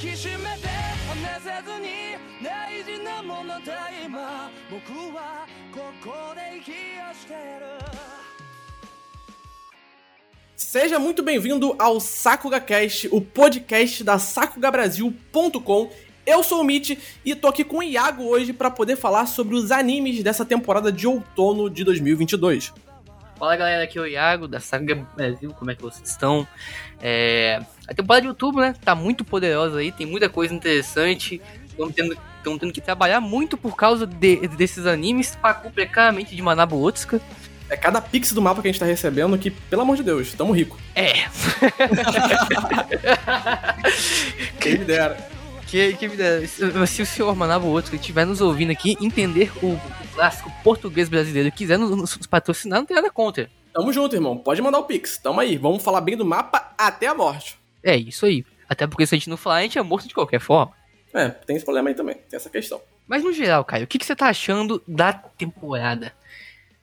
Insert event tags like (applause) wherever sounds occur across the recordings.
きしめて離せずに大事なものだ今僕はここで息をしてる Seja muito bem-vindo ao Sakuga Cast, o podcast da sakugabrasil.com. Eu sou o Mitch e tô aqui com o Iago hoje para poder falar sobre os animes dessa temporada de outono de 2022. Fala galera, aqui é o Iago da Saga Brasil, como é que vocês estão? É... A temporada de outubro, né, tá muito poderosa aí, tem muita coisa interessante, estão tendo, tendo que trabalhar muito por causa de, desses animes para cumprir claramente de Manabu Otsuka. É cada pix do mapa que a gente tá recebendo que, pelo amor de Deus, tamo rico. É. (laughs) Quem me dera. Que, que. Se, se o senhor Manabu Otsuka estiver nos ouvindo aqui, entender o clássico português brasileiro quiser nos, nos patrocinar, não tem nada contra. Tamo junto, irmão. Pode mandar o pix. Tamo aí. Vamos falar bem do mapa até a morte. É isso aí. Até porque se a gente não falar, a gente é morto de qualquer forma. É, tem esse problema aí também. Tem essa questão. Mas no geral, Caio, o que, que você tá achando da temporada?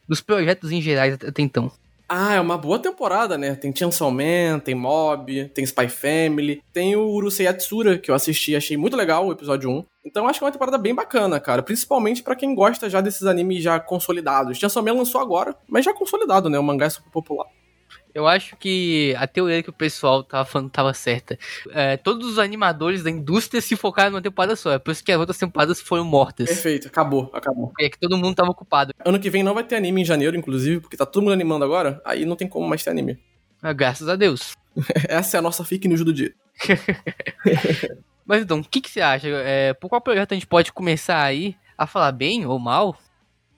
Dos projetos em gerais até então? Ah, é uma boa temporada, né? Tem Chainsaw Man, tem Mob, tem Spy Family, tem o Urusei Yatsura, que eu assisti, achei muito legal o episódio 1. Então acho que é uma temporada bem bacana, cara. Principalmente para quem gosta já desses animes já consolidados. Chainsaw Man lançou agora, mas já consolidado, né? O mangá é super popular. Eu acho que a teoria que o pessoal tava falando tava certa. É, todos os animadores da indústria se focaram numa temporada só. É por isso que as outras temporadas foram mortas. Perfeito, acabou, acabou. É que todo mundo tava ocupado. Ano que vem não vai ter anime em janeiro, inclusive, porque tá todo mundo animando agora. Aí não tem como mais ter anime. Ah, graças a Deus. (laughs) Essa é a nossa fake news do dia. (laughs) Mas então, o que, que você acha? É, por qual projeto a gente pode começar aí a falar bem ou mal?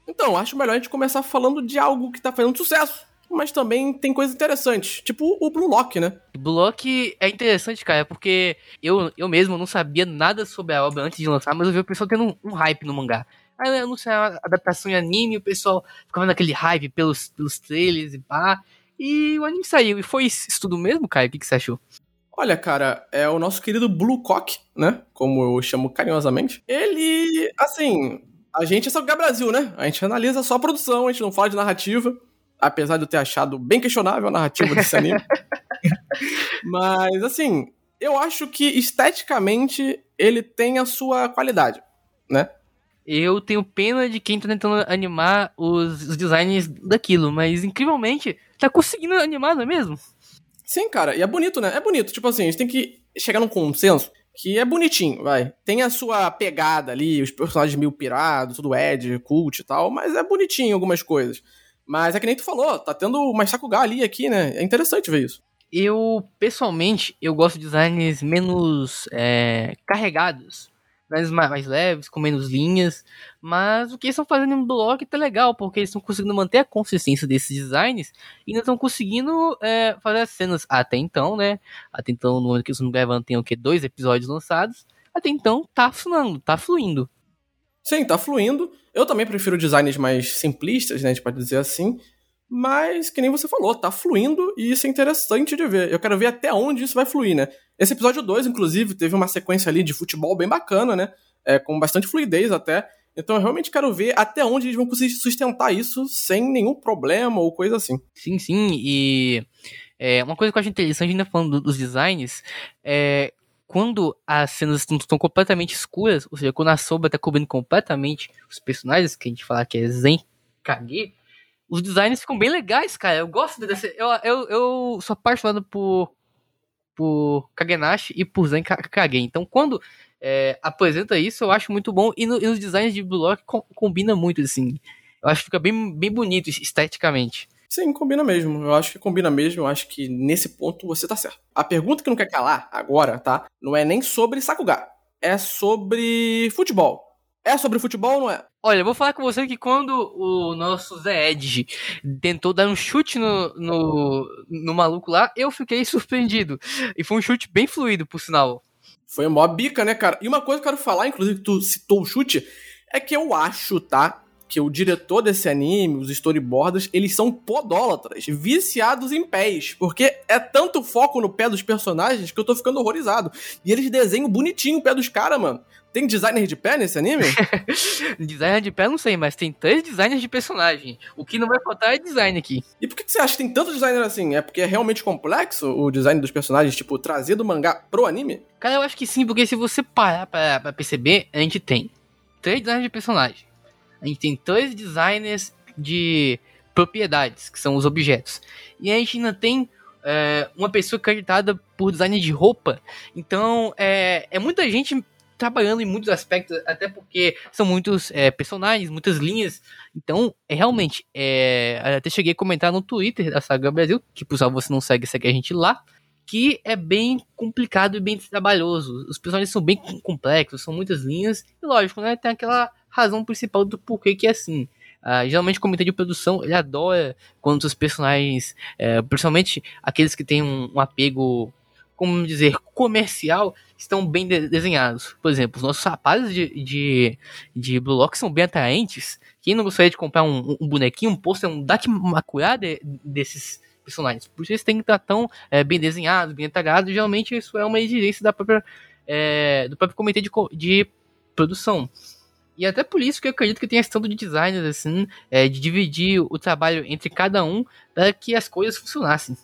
Então, acho melhor a gente começar falando de algo que tá fazendo sucesso. Mas também tem coisas interessantes, tipo o Blue Lock, né? Blue Lock é interessante, cara, porque eu, eu mesmo não sabia nada sobre a obra antes de lançar, mas eu vi o pessoal tendo um, um hype no mangá. Aí anunciaram a adaptação em anime, o pessoal ficava naquele hype pelos, pelos trailers e pá. E o anime saiu. E foi isso tudo mesmo, Caio? O que, que você achou? Olha, cara, é o nosso querido Blue Cock, né? Como eu chamo carinhosamente. Ele, assim, a gente é só Brasil, né? A gente analisa só a produção, a gente não fala de narrativa. Apesar de eu ter achado bem questionável a narrativa desse anime. (laughs) Mas, assim, eu acho que esteticamente ele tem a sua qualidade, né? Eu tenho pena de quem tá tentando animar os, os designs daquilo, mas incrivelmente tá conseguindo animar, não é mesmo? Sim, cara, e é bonito, né? É bonito. Tipo assim, a gente tem que chegar num consenso que é bonitinho, vai. Tem a sua pegada ali, os personagens meio pirados, tudo Ed, cult e tal, mas é bonitinho algumas coisas. Mas é que nem tu falou, tá tendo uma Sakugá ali aqui, né? É interessante ver isso. Eu, pessoalmente, eu gosto de designs menos é, carregados. Designs mais, mais, leves, com menos linhas. Mas o que eles estão fazendo no blog tá legal, porque eles estão conseguindo manter a consistência desses designs e ainda estão conseguindo é, fazer as cenas até então, né? Até então, no momento que eles não gravam, tem o que? Dois episódios lançados. Até então, tá funcionando, tá fluindo. Sim, tá fluindo. Eu também prefiro designs mais simplistas, né? A gente pode dizer assim. Mas, que nem você falou, tá fluindo e isso é interessante de ver. Eu quero ver até onde isso vai fluir, né? Esse episódio 2, inclusive, teve uma sequência ali de futebol bem bacana, né? É, com bastante fluidez até. Então eu realmente quero ver até onde eles vão conseguir sustentar isso sem nenhum problema ou coisa assim. Sim, sim. E é, uma coisa que eu acho interessante, ainda falando dos designs, é quando as cenas estão completamente escuras, ou seja, quando a sombra está cobrindo completamente os personagens, que a gente fala que é Zen Kage, os designs ficam bem legais, cara. Eu gosto desse. Eu, eu, eu sou apaixonado por, por Kagenashi e por Zen Kage. Então, quando é, apresenta isso, eu acho muito bom. E, no, e nos designs de Block com, combina muito, assim. Eu acho que fica bem, bem bonito esteticamente. Sim, combina mesmo. Eu acho que combina mesmo. Eu acho que nesse ponto você tá certo. A pergunta que não quer calar agora, tá? Não é nem sobre Sakugá. É sobre futebol. É sobre futebol ou não é? Olha, eu vou falar com você que quando o nosso Zé Edge tentou dar um chute no, no, no maluco lá, eu fiquei (laughs) surpreendido. E foi um chute bem fluido, por sinal. Foi uma bica, né, cara? E uma coisa que eu quero falar, inclusive que tu citou o chute, é que eu acho, tá? Que o diretor desse anime, os storyboarders, eles são podólatras, viciados em pés, porque é tanto foco no pé dos personagens que eu tô ficando horrorizado. E eles desenham bonitinho o pé dos caras, mano. Tem designer de pé nesse anime? (laughs) designer de pé não sei, mas tem três designers de personagem. O que não vai faltar é design aqui. E por que, você acha que tem tanto designer assim? É porque é realmente complexo o design dos personagens, tipo, trazer do mangá pro anime? Cara, eu acho que sim, porque se você parar pra, pra perceber, a gente tem três designers de personagem. A gente tem três designers de propriedades, que são os objetos. E a gente ainda tem é, uma pessoa acreditada por design de roupa. Então, é, é muita gente trabalhando em muitos aspectos, até porque são muitos é, personagens, muitas linhas. Então, é realmente, é, até cheguei a comentar no Twitter da Saga Brasil, que por sinal você não segue, segue a gente lá, que é bem complicado e bem trabalhoso. Os personagens são bem complexos, são muitas linhas, e lógico, né, tem aquela razão principal do porquê que é assim. Uh, geralmente o comitê de produção ele adora quando os personagens, é, principalmente aqueles que têm um, um apego como dizer, comercial, estão bem de desenhados. Por exemplo, os nossos rapazes de, de, de Blue Lock são bem atraentes. Quem não gostaria de comprar um, um bonequinho, um pôster, um Dakimakura de, desses personagens? Por isso eles têm que estar tão é, bem desenhados, bem detalhados. Geralmente isso é uma exigência da própria, é, do próprio comitê de, de produção. E até por isso que eu acredito que tem esse tanto de designers, assim, é, de dividir o trabalho entre cada um para que as coisas funcionassem.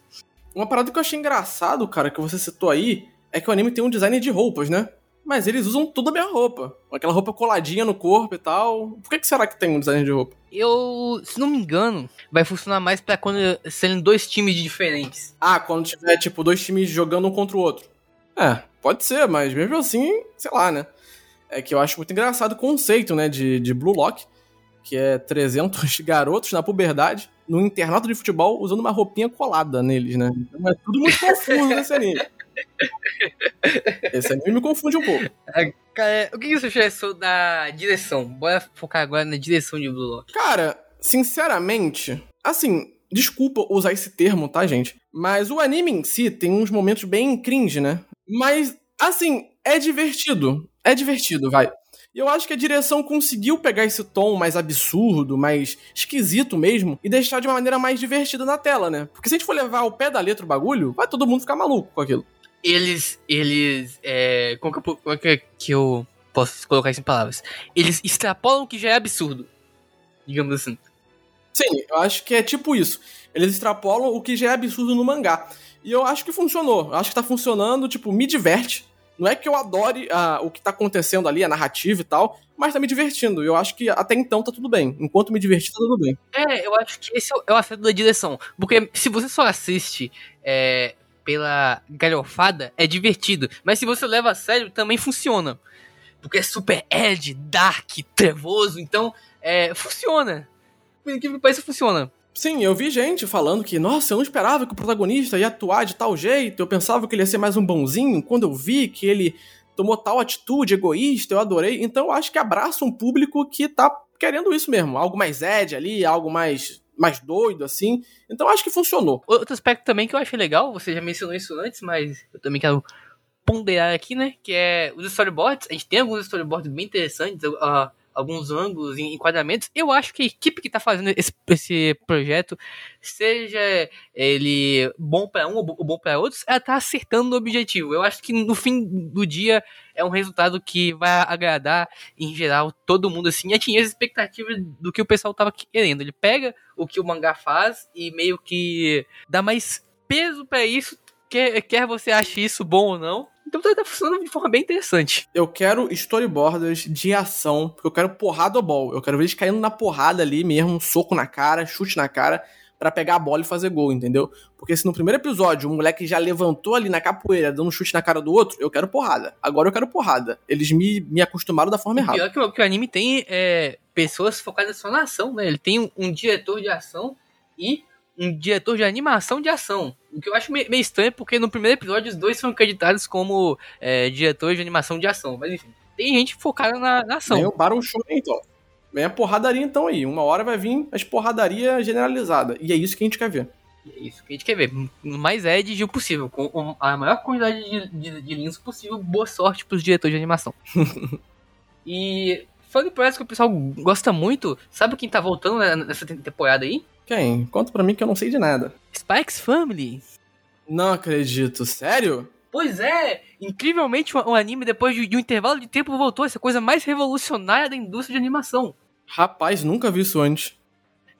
Uma parada que eu achei engraçado, cara, que você citou aí, é que o anime tem um design de roupas, né? Mas eles usam tudo a mesma roupa. Aquela roupa coladinha no corpo e tal. Por que, que será que tem um design de roupa? Eu, se não me engano, vai funcionar mais para quando serem dois times diferentes. Ah, quando tiver, tipo, dois times jogando um contra o outro. É, pode ser, mas mesmo assim, sei lá, né? É que eu acho muito engraçado o conceito, né, de, de Blue Lock, que é 300 (laughs) garotos na puberdade no internato de futebol usando uma roupinha colada neles, né? Então é tudo muito confuso nesse anime. Esse anime me confunde um pouco. Cara, o que você achou da direção? Bora focar agora na direção de Blue Lock. Cara, sinceramente, assim, desculpa usar esse termo, tá, gente? Mas o anime em si tem uns momentos bem cringe, né? Mas, assim, é divertido. É divertido, vai. E eu acho que a direção conseguiu pegar esse tom mais absurdo, mais esquisito mesmo, e deixar de uma maneira mais divertida na tela, né? Porque se a gente for levar ao pé da letra o bagulho, vai todo mundo ficar maluco com aquilo. Eles. Eles. É, como, que eu, como que, que eu posso colocar isso em palavras? Eles extrapolam o que já é absurdo. Digamos assim. Sim, eu acho que é tipo isso. Eles extrapolam o que já é absurdo no mangá. E eu acho que funcionou. Eu acho que tá funcionando, tipo, me diverte não é que eu adore uh, o que tá acontecendo ali, a narrativa e tal, mas tá me divertindo. Eu acho que até então tá tudo bem. Enquanto me divertir, tá tudo bem. É, eu acho que esse é o acerto da direção. Porque se você só assiste é, pela galhofada, é divertido. Mas se você leva a sério, também funciona. Porque é super edgy, dark, trevoso. Então, é, funciona. Por incrível que pareça, funciona. Sim, eu vi gente falando que, nossa, eu não esperava que o protagonista ia atuar de tal jeito, eu pensava que ele ia ser mais um bonzinho. Quando eu vi que ele tomou tal atitude egoísta, eu adorei. Então eu acho que abraça um público que tá querendo isso mesmo, algo mais ed ali, algo mais mais doido assim. Então acho que funcionou. Outro aspecto também que eu achei legal, você já mencionou isso antes, mas eu também quero ponderar aqui, né, que é os storyboards. A gente tem alguns storyboards bem interessantes, uh, alguns ângulos, enquadramentos. Eu acho que a equipe que está fazendo esse, esse, projeto, seja ele bom para um ou bom para outros, ela está acertando o objetivo. Eu acho que no fim do dia é um resultado que vai agradar, em geral, todo mundo assim, atingir as expectativas do que o pessoal estava querendo. Ele pega o que o mangá faz e meio que dá mais peso para isso, quer, quer você ache isso bom ou não. Então tá, funcionando de forma bem interessante. Eu quero storyboards de ação, porque eu quero porrada ball. Eu quero ver eles caindo na porrada ali mesmo, um soco na cara, chute na cara, para pegar a bola e fazer gol, entendeu? Porque se no primeiro episódio o moleque já levantou ali na capoeira, dando um chute na cara do outro, eu quero porrada. Agora eu quero porrada. Eles me, me acostumaram da forma errada. Pior que o, que o anime tem é, pessoas focadas só na ação, né? Ele tem um, um diretor de ação e um diretor de animação de ação. O que eu acho meio, estranho, porque no primeiro episódio os dois são acreditados como é, diretores de animação de ação. Mas enfim, tem gente focada na, na ação. Vem o Baron Shonen, então. Vem a porradaria então aí. Uma hora vai vir as porradaria generalizada. E é isso que a gente quer ver. É isso que a gente quer ver. Mais edge possível. Com a maior quantidade de, de, de linhas possível. Boa sorte pros diretores de animação. (laughs) e falando parece que o pessoal gosta muito. Sabe quem tá voltando nessa temporada aí? Quem? Conta pra mim que eu não sei de nada. Spikes Family. Não acredito, sério? Pois é, incrivelmente um anime depois de, um intervalo de tempo voltou essa coisa mais revolucionária da indústria de animação. Rapaz, nunca vi isso antes.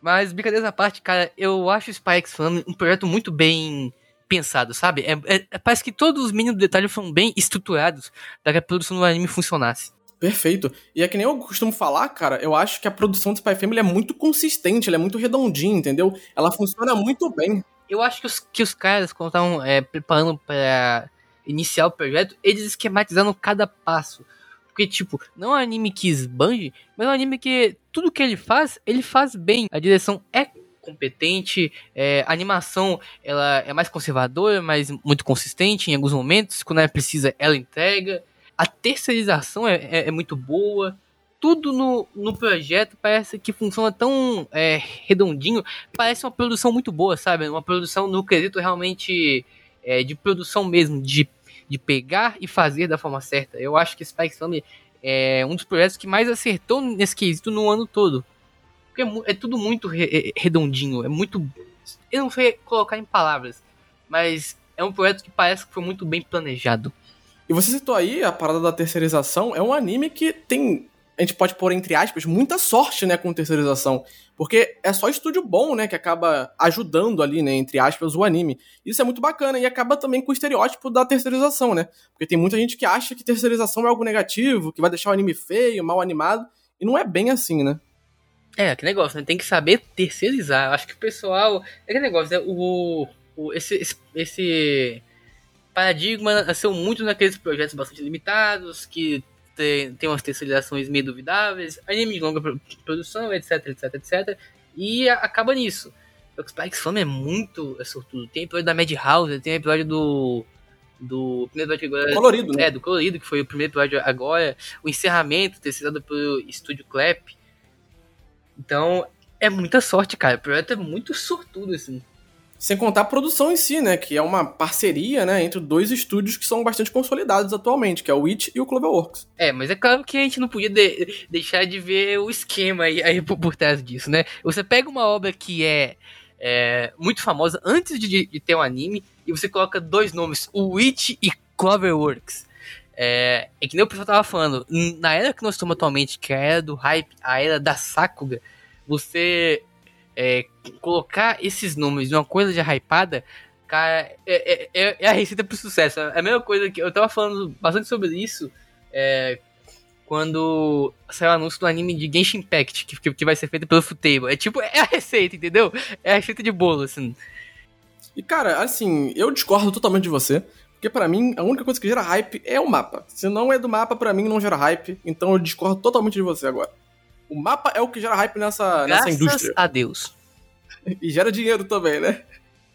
Mas, brincadeira à parte, cara, eu acho o Spikes Family um projeto muito bem pensado, sabe? É, é, parece que todos os mínimos detalhes foram bem estruturados para que a produção do anime funcionasse. Perfeito. E é que nem eu costumo falar, cara, eu acho que a produção do Spy Family é muito consistente, ela é muito redondinha, entendeu? Ela funciona muito bem. Eu acho que os, que os caras, quando estavam é, preparando para iniciar o projeto, eles esquematizaram cada passo. Porque, tipo, não é um anime que esbanje, mas é um anime que tudo que ele faz, ele faz bem. A direção é competente, é, a animação ela é mais conservadora, mas muito consistente em alguns momentos. Quando ela precisa, ela entrega. A terceirização é, é, é muito boa. Tudo no, no projeto parece que funciona tão é, redondinho. Parece uma produção muito boa, sabe? Uma produção no quesito realmente é, de produção mesmo, de de pegar e fazer da forma certa. Eu acho que Spike Family é um dos projetos que mais acertou nesse quesito no ano todo. Porque é, é tudo muito re redondinho, é muito. Eu não sei colocar em palavras, mas é um projeto que parece que foi muito bem planejado. E você citou aí a parada da terceirização, é um anime que tem a gente pode pôr entre aspas, muita sorte, né, com terceirização. Porque é só estúdio bom, né, que acaba ajudando ali, né, entre aspas, o anime. Isso é muito bacana e acaba também com o estereótipo da terceirização, né? Porque tem muita gente que acha que terceirização é algo negativo, que vai deixar o anime feio, mal animado, e não é bem assim, né? É, que negócio, né? Tem que saber terceirizar. Acho que o pessoal. É que negócio, né? O, o, esse, esse, paradigma nasceu muito naqueles projetos bastante limitados, que tem, tem umas terceirizações meio duvidáveis, anime de longa produção, etc, etc, etc. E acaba nisso. O Spikes Family é muito é sortudo. Tem episódio da Madhouse, tem episódio do. Do primeiro episódio agora. Colorido, né? É, do Colorido, que foi o primeiro episódio agora. O encerramento, terceirizado pelo Estúdio Clap. Então, é muita sorte, cara. O projeto é muito sortudo, assim. Sem contar a produção em si, né? Que é uma parceria, né? Entre dois estúdios que são bastante consolidados atualmente, que é o Witch e o Cloverworks. É, mas é claro que a gente não podia de deixar de ver o esquema aí, aí por, por, trás disso, né? Você pega uma obra que é, é muito famosa antes de, de, ter um anime e você coloca dois nomes, o Witch e Cloverworks. É, é que nem o pessoal tava falando, na era que nós estamos atualmente, que é a era do hype, a era da Sakuga, você é, colocar esses números em uma coisa já hypada, cara, é, é, é, a receita pro sucesso. É a mesma coisa que eu tava falando bastante sobre isso é, quando saiu o anúncio do anime de Genshin Impact, que, que vai ser feito pelo Futable. É tipo, é a receita, entendeu? É a receita de bolo, assim. E cara, assim, eu discordo totalmente de você. Porque para mim, a única coisa que gera hype é o mapa. Se não é do mapa, para mim não gera hype. Então eu discordo totalmente de você agora. O mapa é o que gera hype nessa, nessa indústria. Graças a Deus. E gera dinheiro também, né?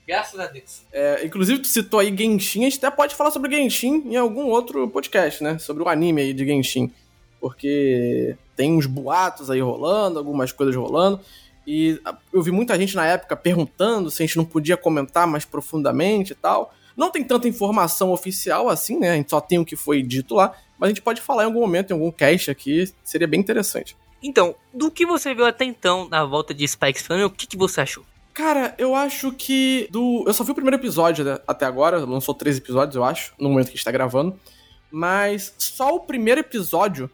Graças a Deus. É, inclusive, tu citou aí Genshin, a gente até pode falar sobre Genshin em algum outro podcast, né? Sobre o anime aí de Genshin. Porque tem uns boatos aí rolando, algumas coisas rolando. E eu vi muita gente na época perguntando se a gente não podia comentar mais profundamente e tal. Não tem tanta informação oficial assim, né? A gente só tem o que foi dito lá. Mas a gente pode falar em algum momento, em algum cast aqui. Seria bem interessante. Então, do que você viu até então na volta de Spikes Family, o que, que você achou? Cara, eu acho que do. Eu só vi o primeiro episódio né, até agora, lançou três episódios, eu acho, no momento que a gente tá gravando. Mas só o primeiro episódio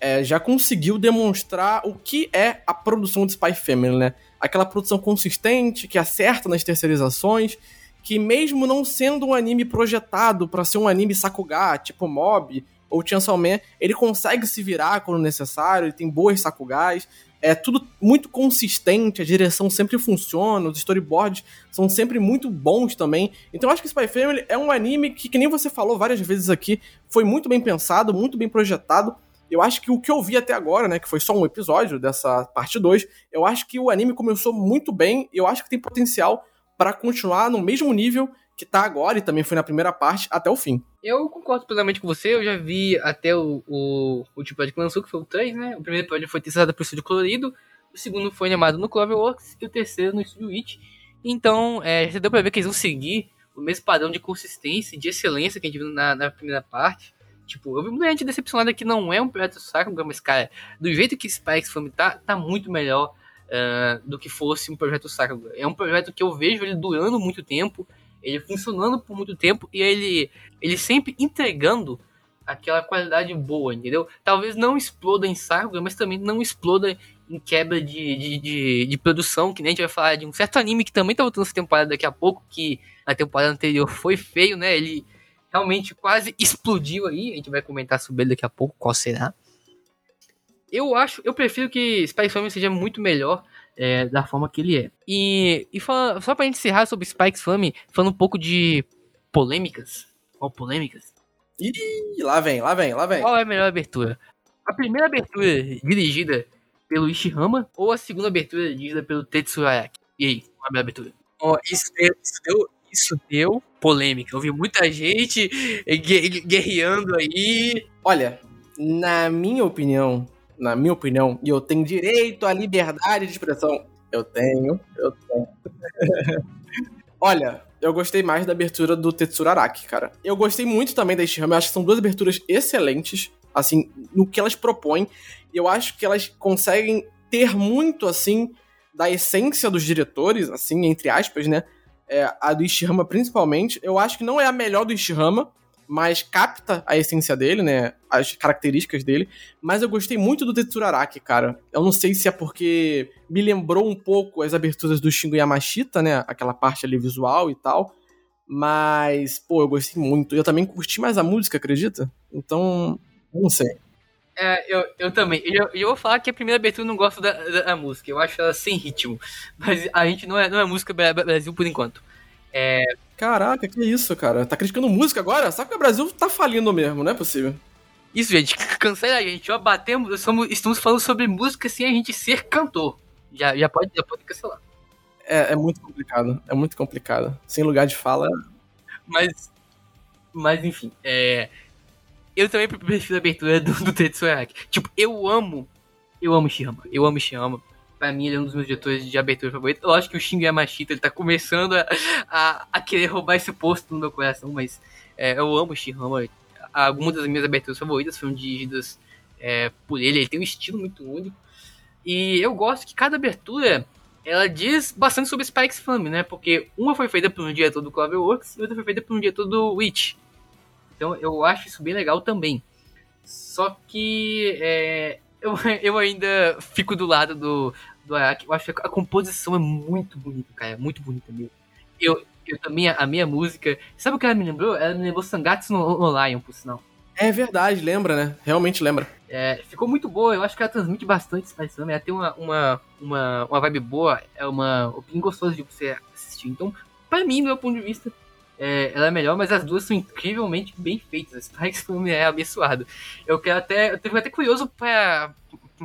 é, já conseguiu demonstrar o que é a produção de Spy Family, né? Aquela produção consistente, que acerta nas terceirizações, que mesmo não sendo um anime projetado para ser um anime Sakuga, tipo Mob, ou Chainsaw Man, ele consegue se virar quando necessário, ele tem boas sakugás, é tudo muito consistente, a direção sempre funciona, os storyboards são sempre muito bons também. Então eu acho que Spy Family é um anime que, que nem você falou várias vezes aqui, foi muito bem pensado, muito bem projetado. Eu acho que o que eu vi até agora, né, que foi só um episódio dessa parte 2, eu acho que o anime começou muito bem, eu acho que tem potencial para continuar no mesmo nível que tá agora e também foi na primeira parte até o fim. Eu concordo plenamente com você, eu já vi até o, o, último episódio que lançou, que foi o 3, né? O primeiro episódio foi testado por Estúdio Colorido, o segundo foi animado no Cloverworks e o terceiro no Estúdio Witch. Então, é, já deu pra ver que eles vão seguir o mesmo padrão de consistência de excelência que a gente viu na, na primeira parte. Tipo, eu vi muita gente decepcionada que não é um projeto Sakuga, mas, cara, do jeito que Spikes Family tá, tá muito melhor uh, do que fosse um projeto Sakuga. É um projeto que eu vejo ele durando muito tempo, ele funcionando por muito tempo e ele, ele sempre entregando aquela qualidade boa, entendeu? Talvez não exploda em Sakuga, mas também não exploda em quebra de, de, de, de, produção, que nem a gente vai falar de um certo anime que também tá voltando essa temporada daqui a pouco, que na temporada anterior foi feio, né? Ele realmente quase explodiu aí. A gente vai comentar sobre ele daqui a pouco, qual será. Eu acho, eu prefiro que Spikes Family seja muito melhor é, da forma que ele é. E, e fala, só pra gente encerrar sobre Spikes Family, falando um pouco de polêmicas. Qual polêmicas? Ih, lá vem, lá vem, lá vem. Qual é a melhor abertura? A primeira abertura dirigida pelo Ishihama ou a segunda abertura dirigida pelo Tetsuya Ayaki? E aí, qual é a melhor abertura? Oh, isso, isso deu, isso deu polêmica. Eu vi muita gente guerreando aí. Olha, na minha opinião, na minha opinião, e eu tenho direito à liberdade de expressão. Eu tenho, eu tenho. (laughs) Olha, eu gostei mais da abertura do Tetsuro Araki, cara. Eu gostei muito também da Ishihama, eu acho que são duas aberturas excelentes, assim, no que elas propõem. Eu acho que elas conseguem ter muito, assim, da essência dos diretores, assim, entre aspas, né? é, a do Ishihama principalmente. Eu acho que não é a melhor do Ishihama, mas capta a essência dele, né? As características dele. Mas eu gostei muito do Tetsuro Araki, cara. Eu não sei se é porque me lembrou um pouco as aberturas do Shingo Yamashita, né? Aquela parte ali visual e tal. Mas, pô, eu gostei muito. Eu também curti mais a música, acredita? Então, não sei. É, eu, eu também. Eu, eu vou falar que a primeira abertura eu não gosto da, da, da, música. Eu acho ela sem ritmo. Mas a gente não é, não é música Brasil por enquanto. É... Caraca, que isso, cara? Tá criticando música agora? Sabe que o Brasil tá falindo mesmo, não é possível. Isso, gente. (laughs) Cancela a gente. Ó, batemos, somos, estamos falando sobre música sem a gente ser cantor. Já, já, pode, já pode cancelar. É, é muito complicado. É muito complicado. Sem lugar de fala. Mas. Mas, enfim. É eu também prefiro a abertura do, do Tetsuya Tipo, eu amo. Eu amo Shiyama. Eu amo Shiyama. Pra mim, ele é um dos meus diretores de abertura favorito. Eu acho que o Shingo Yamashita ele tá começando a, a, a querer roubar esse posto no meu coração, mas é, eu amo o Shiyama. Algumas das minhas aberturas favoritas foram dirigidas é, por ele. Ele tem um estilo muito único. E eu gosto que cada abertura ela diz bastante sobre Spikes Family, né? Porque uma foi feita por um diretor do Cloverworks e outra foi feita por um diretor do Witch. Então eu acho isso bem legal também. Só que é, eu, (laughs) eu ainda fico do lado do, do Araki. Eu acho que a composição é muito bonita, cara. Muito bonita mesmo. Eu, eu também, a minha música. Sabe o que ela me lembrou? Ela me lembrou Sangatsu no, no Lion, por sinal. É verdade, lembra, né? Realmente lembra. É, ficou muito boa, eu acho que ela transmite bastante expressão, ela tem uma, uma, uma, uma vibe boa, é uma opinião gostosa de você assistir. Então, para mim, do meu ponto de vista, é, ela é melhor, mas as duas são incrivelmente bem feitas. Spikes filme é abençoado. Eu quero até. Eu fico até curioso pra,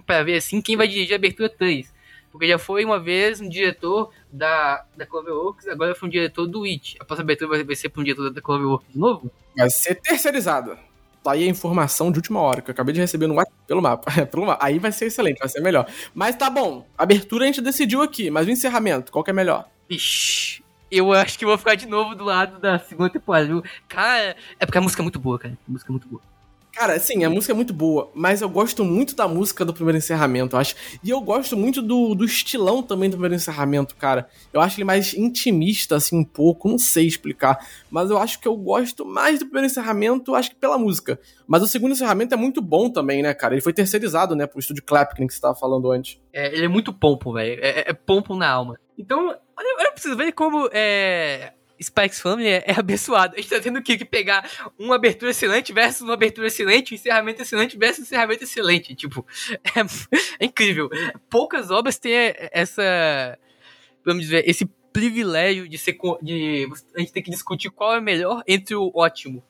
pra ver assim quem vai dirigir a abertura 3. Porque já foi uma vez um diretor da, da Cloverworks, agora foi um diretor do It. A abertura vai, vai ser para um diretor da Cloverworks de novo? Vai ser terceirizado. Tá aí a informação de última hora, que eu acabei de receber no WhatsApp, pelo mapa. (laughs) pelo mapa. Aí vai ser excelente, vai ser melhor. Mas tá bom, abertura a gente decidiu aqui, mas o encerramento, qual que é melhor? Vixe, eu acho que vou ficar de novo do lado da segunda temporada. Cara, é porque a música é muito boa, cara. A música é muito boa. Cara, sim, a música é muito boa, mas eu gosto muito da música do primeiro encerramento, eu acho. E eu gosto muito do, do estilão também do primeiro encerramento, cara. Eu acho ele mais intimista, assim, um pouco, não sei explicar. Mas eu acho que eu gosto mais do primeiro encerramento, acho que pela música. Mas o segundo encerramento é muito bom também, né, cara? Ele foi terceirizado, né, pro estúdio Clap, que você tava falando antes. É, ele é muito pompo, velho. É, é, é pompo na alma. Então, olha pra vocês verem como é Spikes Family é, é, abençoado. A gente tá tendo que, que, pegar uma abertura excelente versus uma abertura excelente, um encerramento excelente versus um encerramento excelente. Tipo, (laughs) é, é, incrível. Poucas obras têm essa. Vamos dizer, esse privilégio de ser. De, a gente tem que discutir qual é melhor entre o ótimo.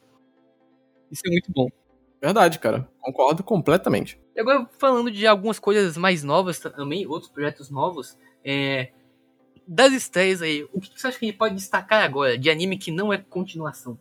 Isso é muito bom. Verdade, cara. Concordo completamente. E agora, falando de algumas coisas mais novas também, outros projetos novos, é das estreias aí, o que você acha que a gente pode destacar agora de anime que não é continuação?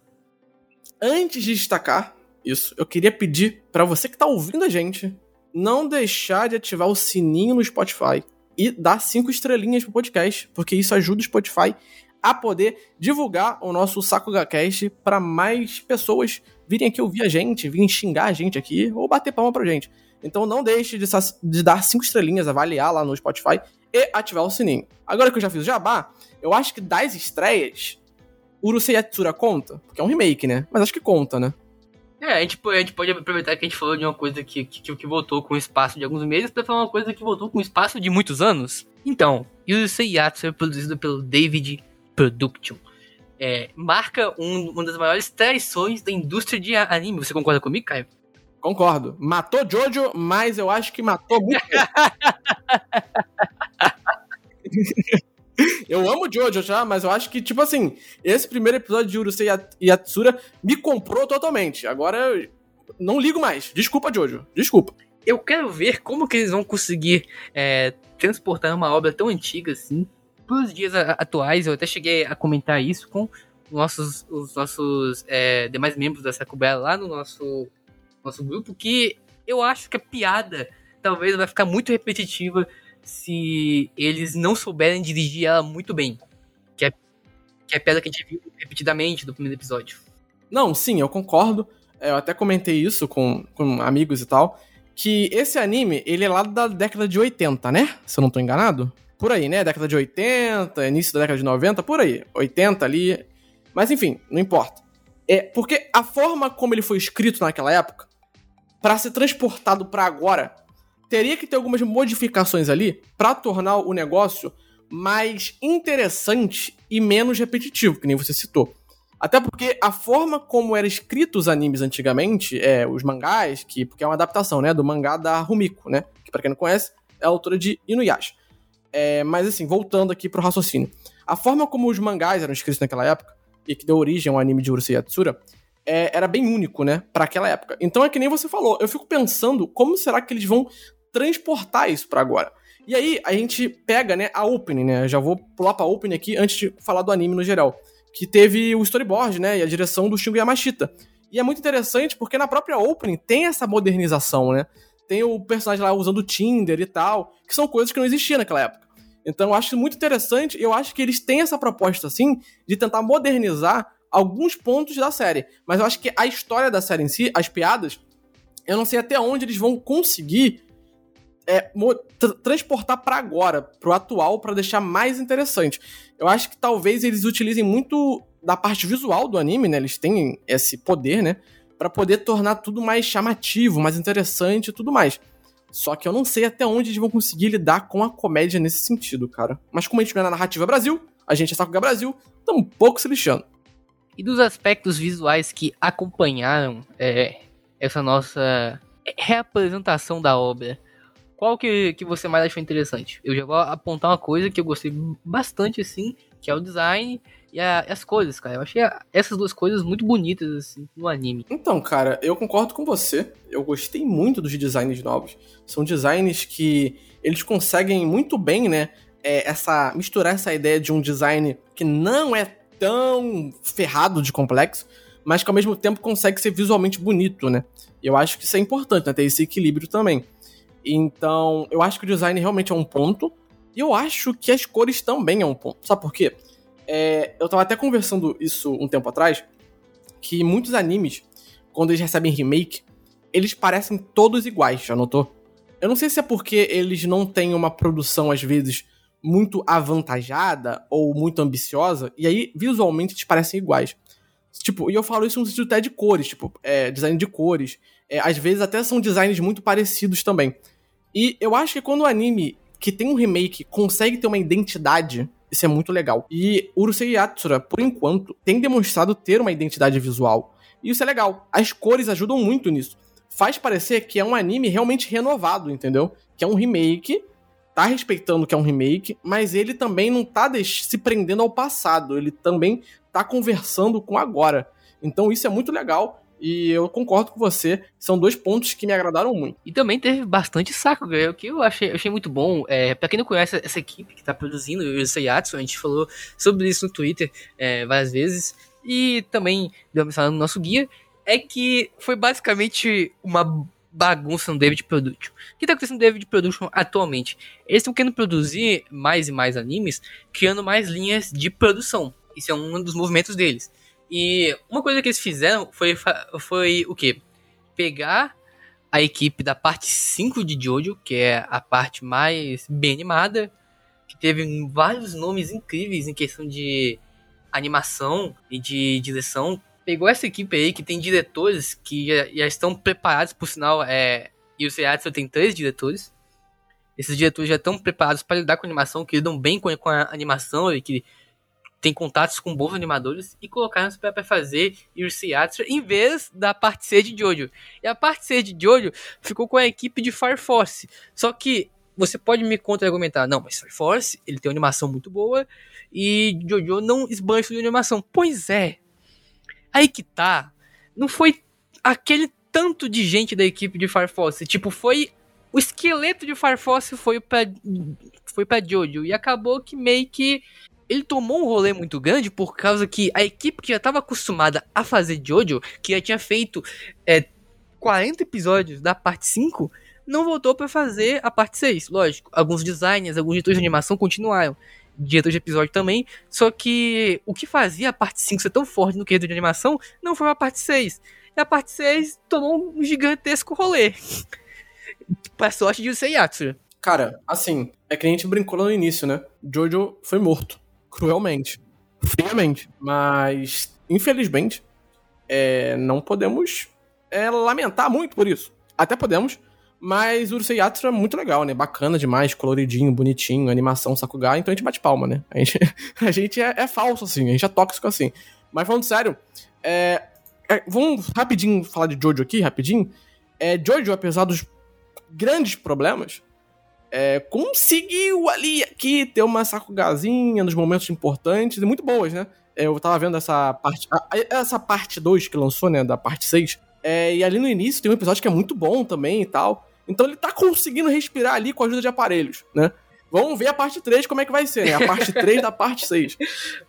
Antes de destacar isso, eu queria pedir para você que tá ouvindo a gente não deixar de ativar o sininho no Spotify e dar cinco estrelinhas pro podcast, porque isso ajuda o Spotify a poder divulgar o nosso Sakuga Cast para mais pessoas virem aqui ouvir a gente, virem xingar a gente aqui ou bater palma pra gente. Então não deixe de, de dar cinco estrelinhas, avaliar lá no Spotify e ativar o sininho. Agora que eu já fiz o jabá, eu acho que das estreias, Urusei Yatsura conta? Porque é um remake, né? Mas acho que conta, né? É, a gente, a gente pode aproveitar que a gente falou de uma coisa que, que, que voltou com um espaço de alguns meses pra falar uma coisa que voltou com um espaço de muitos anos. Então, Yusei Yatsu é produzido pelo David Production. É, marca um, uma das maiores traições da indústria de anime. Você concorda comigo, Caio? Concordo. Matou Jojo, mas eu acho que matou muito. (laughs) (laughs) eu amo Jojo, já, mas eu acho que, tipo assim, esse primeiro episódio de Urusei Yatsura me comprou totalmente. Agora eu não ligo mais. Desculpa, Jojo. Desculpa. Eu quero ver como que eles vão conseguir é, transportar uma obra tão antiga assim para os dias atuais. Eu até cheguei a comentar isso com nossos, os nossos é, demais membros da Sakubela lá no nosso, nosso grupo, que eu acho que a piada talvez vai ficar muito repetitiva se eles não souberem dirigir ela muito bem. Que é, que é a piada que a gente viu repetidamente do primeiro episódio. Não, sim, eu concordo. Eu até comentei isso com, com amigos e tal. Que esse anime, ele é lá da década de 80, né? Se eu não tô enganado. Por aí, né? Década de 80, início da década de 90, por aí. 80 ali. Mas enfim, não importa. É porque a forma como ele foi escrito naquela época, para ser transportado para agora, teria que ter algumas modificações ali para tornar o negócio mais interessante e menos repetitivo, que nem você citou. Até porque a forma como eram escritos os animes antigamente, é, os mangás, que, porque é uma adaptação, né, do mangá da Rumiko, né, que para quem não conhece, é a autora de Inuyasha. É, mas assim, voltando aqui pro raciocínio. A forma como os mangás eram escritos naquela época, e que deu origem ao anime de Urusei Yatsura, é, era bem único, né, para aquela época. Então é que nem você falou, eu fico pensando como será que eles vão transportar isso para agora. E aí a gente pega, né, a opening, né, já vou pular pra opening aqui antes de falar do anime no geral, que teve o storyboard, né, e a direção do Shingo Yamashita. E é muito interessante porque na própria opening tem essa modernização, né, tem o personagem lá usando Tinder e tal, que são coisas que não existiam naquela época. Então eu acho muito interessante, eu acho que eles têm essa proposta, assim, de tentar modernizar alguns pontos da série. Mas eu acho que a história da série em si, as piadas, eu não sei até onde eles vão conseguir é, tra transportar para agora, pro atual, para deixar mais interessante. Eu acho que talvez eles utilizem muito da parte visual do anime, né? Eles têm esse poder, né? Para poder tornar tudo mais chamativo, mais interessante e tudo mais. Só que eu não sei até onde eles vão conseguir lidar com a comédia nesse sentido, cara. Mas como a gente não é na narrativa Brasil, a gente é Sakuga Brasil, um pouco se lixando. E dos aspectos visuais que acompanharam é, essa nossa reapresentação da obra, qual que, que você mais achou interessante? Eu já vou apontar uma coisa que eu gostei bastante, assim, que é o design e a, as coisas, cara. Eu achei a, essas duas coisas muito bonitas, assim, no anime. Então, cara, eu concordo com você. Eu gostei muito dos designs novos. São designs que eles conseguem muito bem, né? É, essa misturar essa ideia de um design que não é tão ferrado de complexo, mas que ao mesmo tempo consegue ser visualmente bonito, né? Eu acho que isso é importante, né? Ter esse equilíbrio também. Então, eu acho que o design realmente é um ponto. E eu acho que as cores também é um ponto. Sabe por quê? É, eu tava até conversando isso um tempo atrás. Que muitos animes, quando eles recebem remake, eles parecem todos iguais, já notou? Eu não sei se é porque eles não têm uma produção, às vezes, muito avantajada ou muito ambiciosa, e aí visualmente eles parecem iguais. Tipo, e eu falo isso no sentido até de cores, tipo, é, design de cores. É, às vezes até são designs muito parecidos também. E eu acho que quando o anime que tem um remake consegue ter uma identidade, isso é muito legal. E Urusei Yatsura, por enquanto, tem demonstrado ter uma identidade visual. E isso é legal. As cores ajudam muito nisso. Faz parecer que é um anime realmente renovado, entendeu? Que é um remake, tá respeitando que é um remake, mas ele também não tá se prendendo ao passado, ele também tá conversando com agora. Então isso é muito legal e eu concordo com você, são dois pontos que me agradaram muito. E também teve bastante saco, o que eu achei, eu achei muito bom. É, pra quem não conhece essa equipe que tá produzindo o Seiatsu, a gente falou sobre isso no Twitter é, várias vezes. E também deu uma mensagem no nosso guia, é que foi basicamente uma bagunça no David Production. O que tá acontecendo no David Production atualmente? Eles estão querendo produzir mais e mais animes, criando mais linhas de produção. Isso é um dos movimentos deles. E uma coisa que eles fizeram foi, foi o quê? Pegar a equipe da parte 5 de Jojo, que é a parte mais bem animada, que teve vários nomes incríveis em questão de animação e de direção. Pegou essa equipe aí que tem diretores que já, já estão preparados, por sinal, é, e o Seattle tem três diretores. Esses diretores já estão preparados para lidar com animação, que lidam bem com, com a animação e que tem contatos com bons animadores e colocaram para fazer Yurseatra em vez da parte C de Jojo. E a parte C de Jojo ficou com a equipe de Fire Force. Só que você pode me contra-argumentar, não, mas Fire Force, ele tem uma animação muito boa e Jojo não esbanha de animação. Pois é. Aí que tá. Não foi aquele tanto de gente da equipe de Fire Force. Tipo, foi o esqueleto de Fire Force foi para foi para Jojo e acabou que meio que ele tomou um rolê muito grande por causa que a equipe que já estava acostumada a fazer Jojo, que já tinha feito é, 40 episódios da parte 5, não voltou para fazer a parte 6. Lógico, alguns designers, alguns diretores de animação continuaram. Diretores de episódio também. Só que o que fazia a parte 5 ser tão forte no quesito de animação não foi a parte 6. E a parte 6 tomou um gigantesco rolê. (laughs) pra sorte de Usei Yatsura. Cara, assim, é que a gente brincou lá no início, né? Jojo foi morto cruelmente, friamente. Mas, infelizmente, é, não podemos é, lamentar muito por isso. Até podemos, mas o Urusei Yatsura é muito legal, né? Bacana demais, coloridinho, bonitinho, animação Sakuga, então a gente bate palma, né? A gente, (laughs) a gente é, é falso, assim, a gente é tóxico assim. Mas falando sério, é, é, vamos rapidinho falar de Jojo aqui, rapidinho. É, Jojo, apesar dos grandes problemas, é, conseguiu ali aqui ter uma sacugazinha nos momentos importantes e muito boas, né? É, eu tava vendo essa parte. essa parte 2 que lançou, né? Da parte 6. É, e ali no início tem um episódio que é muito bom também e tal. Então ele tá conseguindo respirar ali com a ajuda de aparelhos, né? Vamos ver a parte 3 como é que vai ser, né? A parte (laughs) 3 da parte 6. Uh,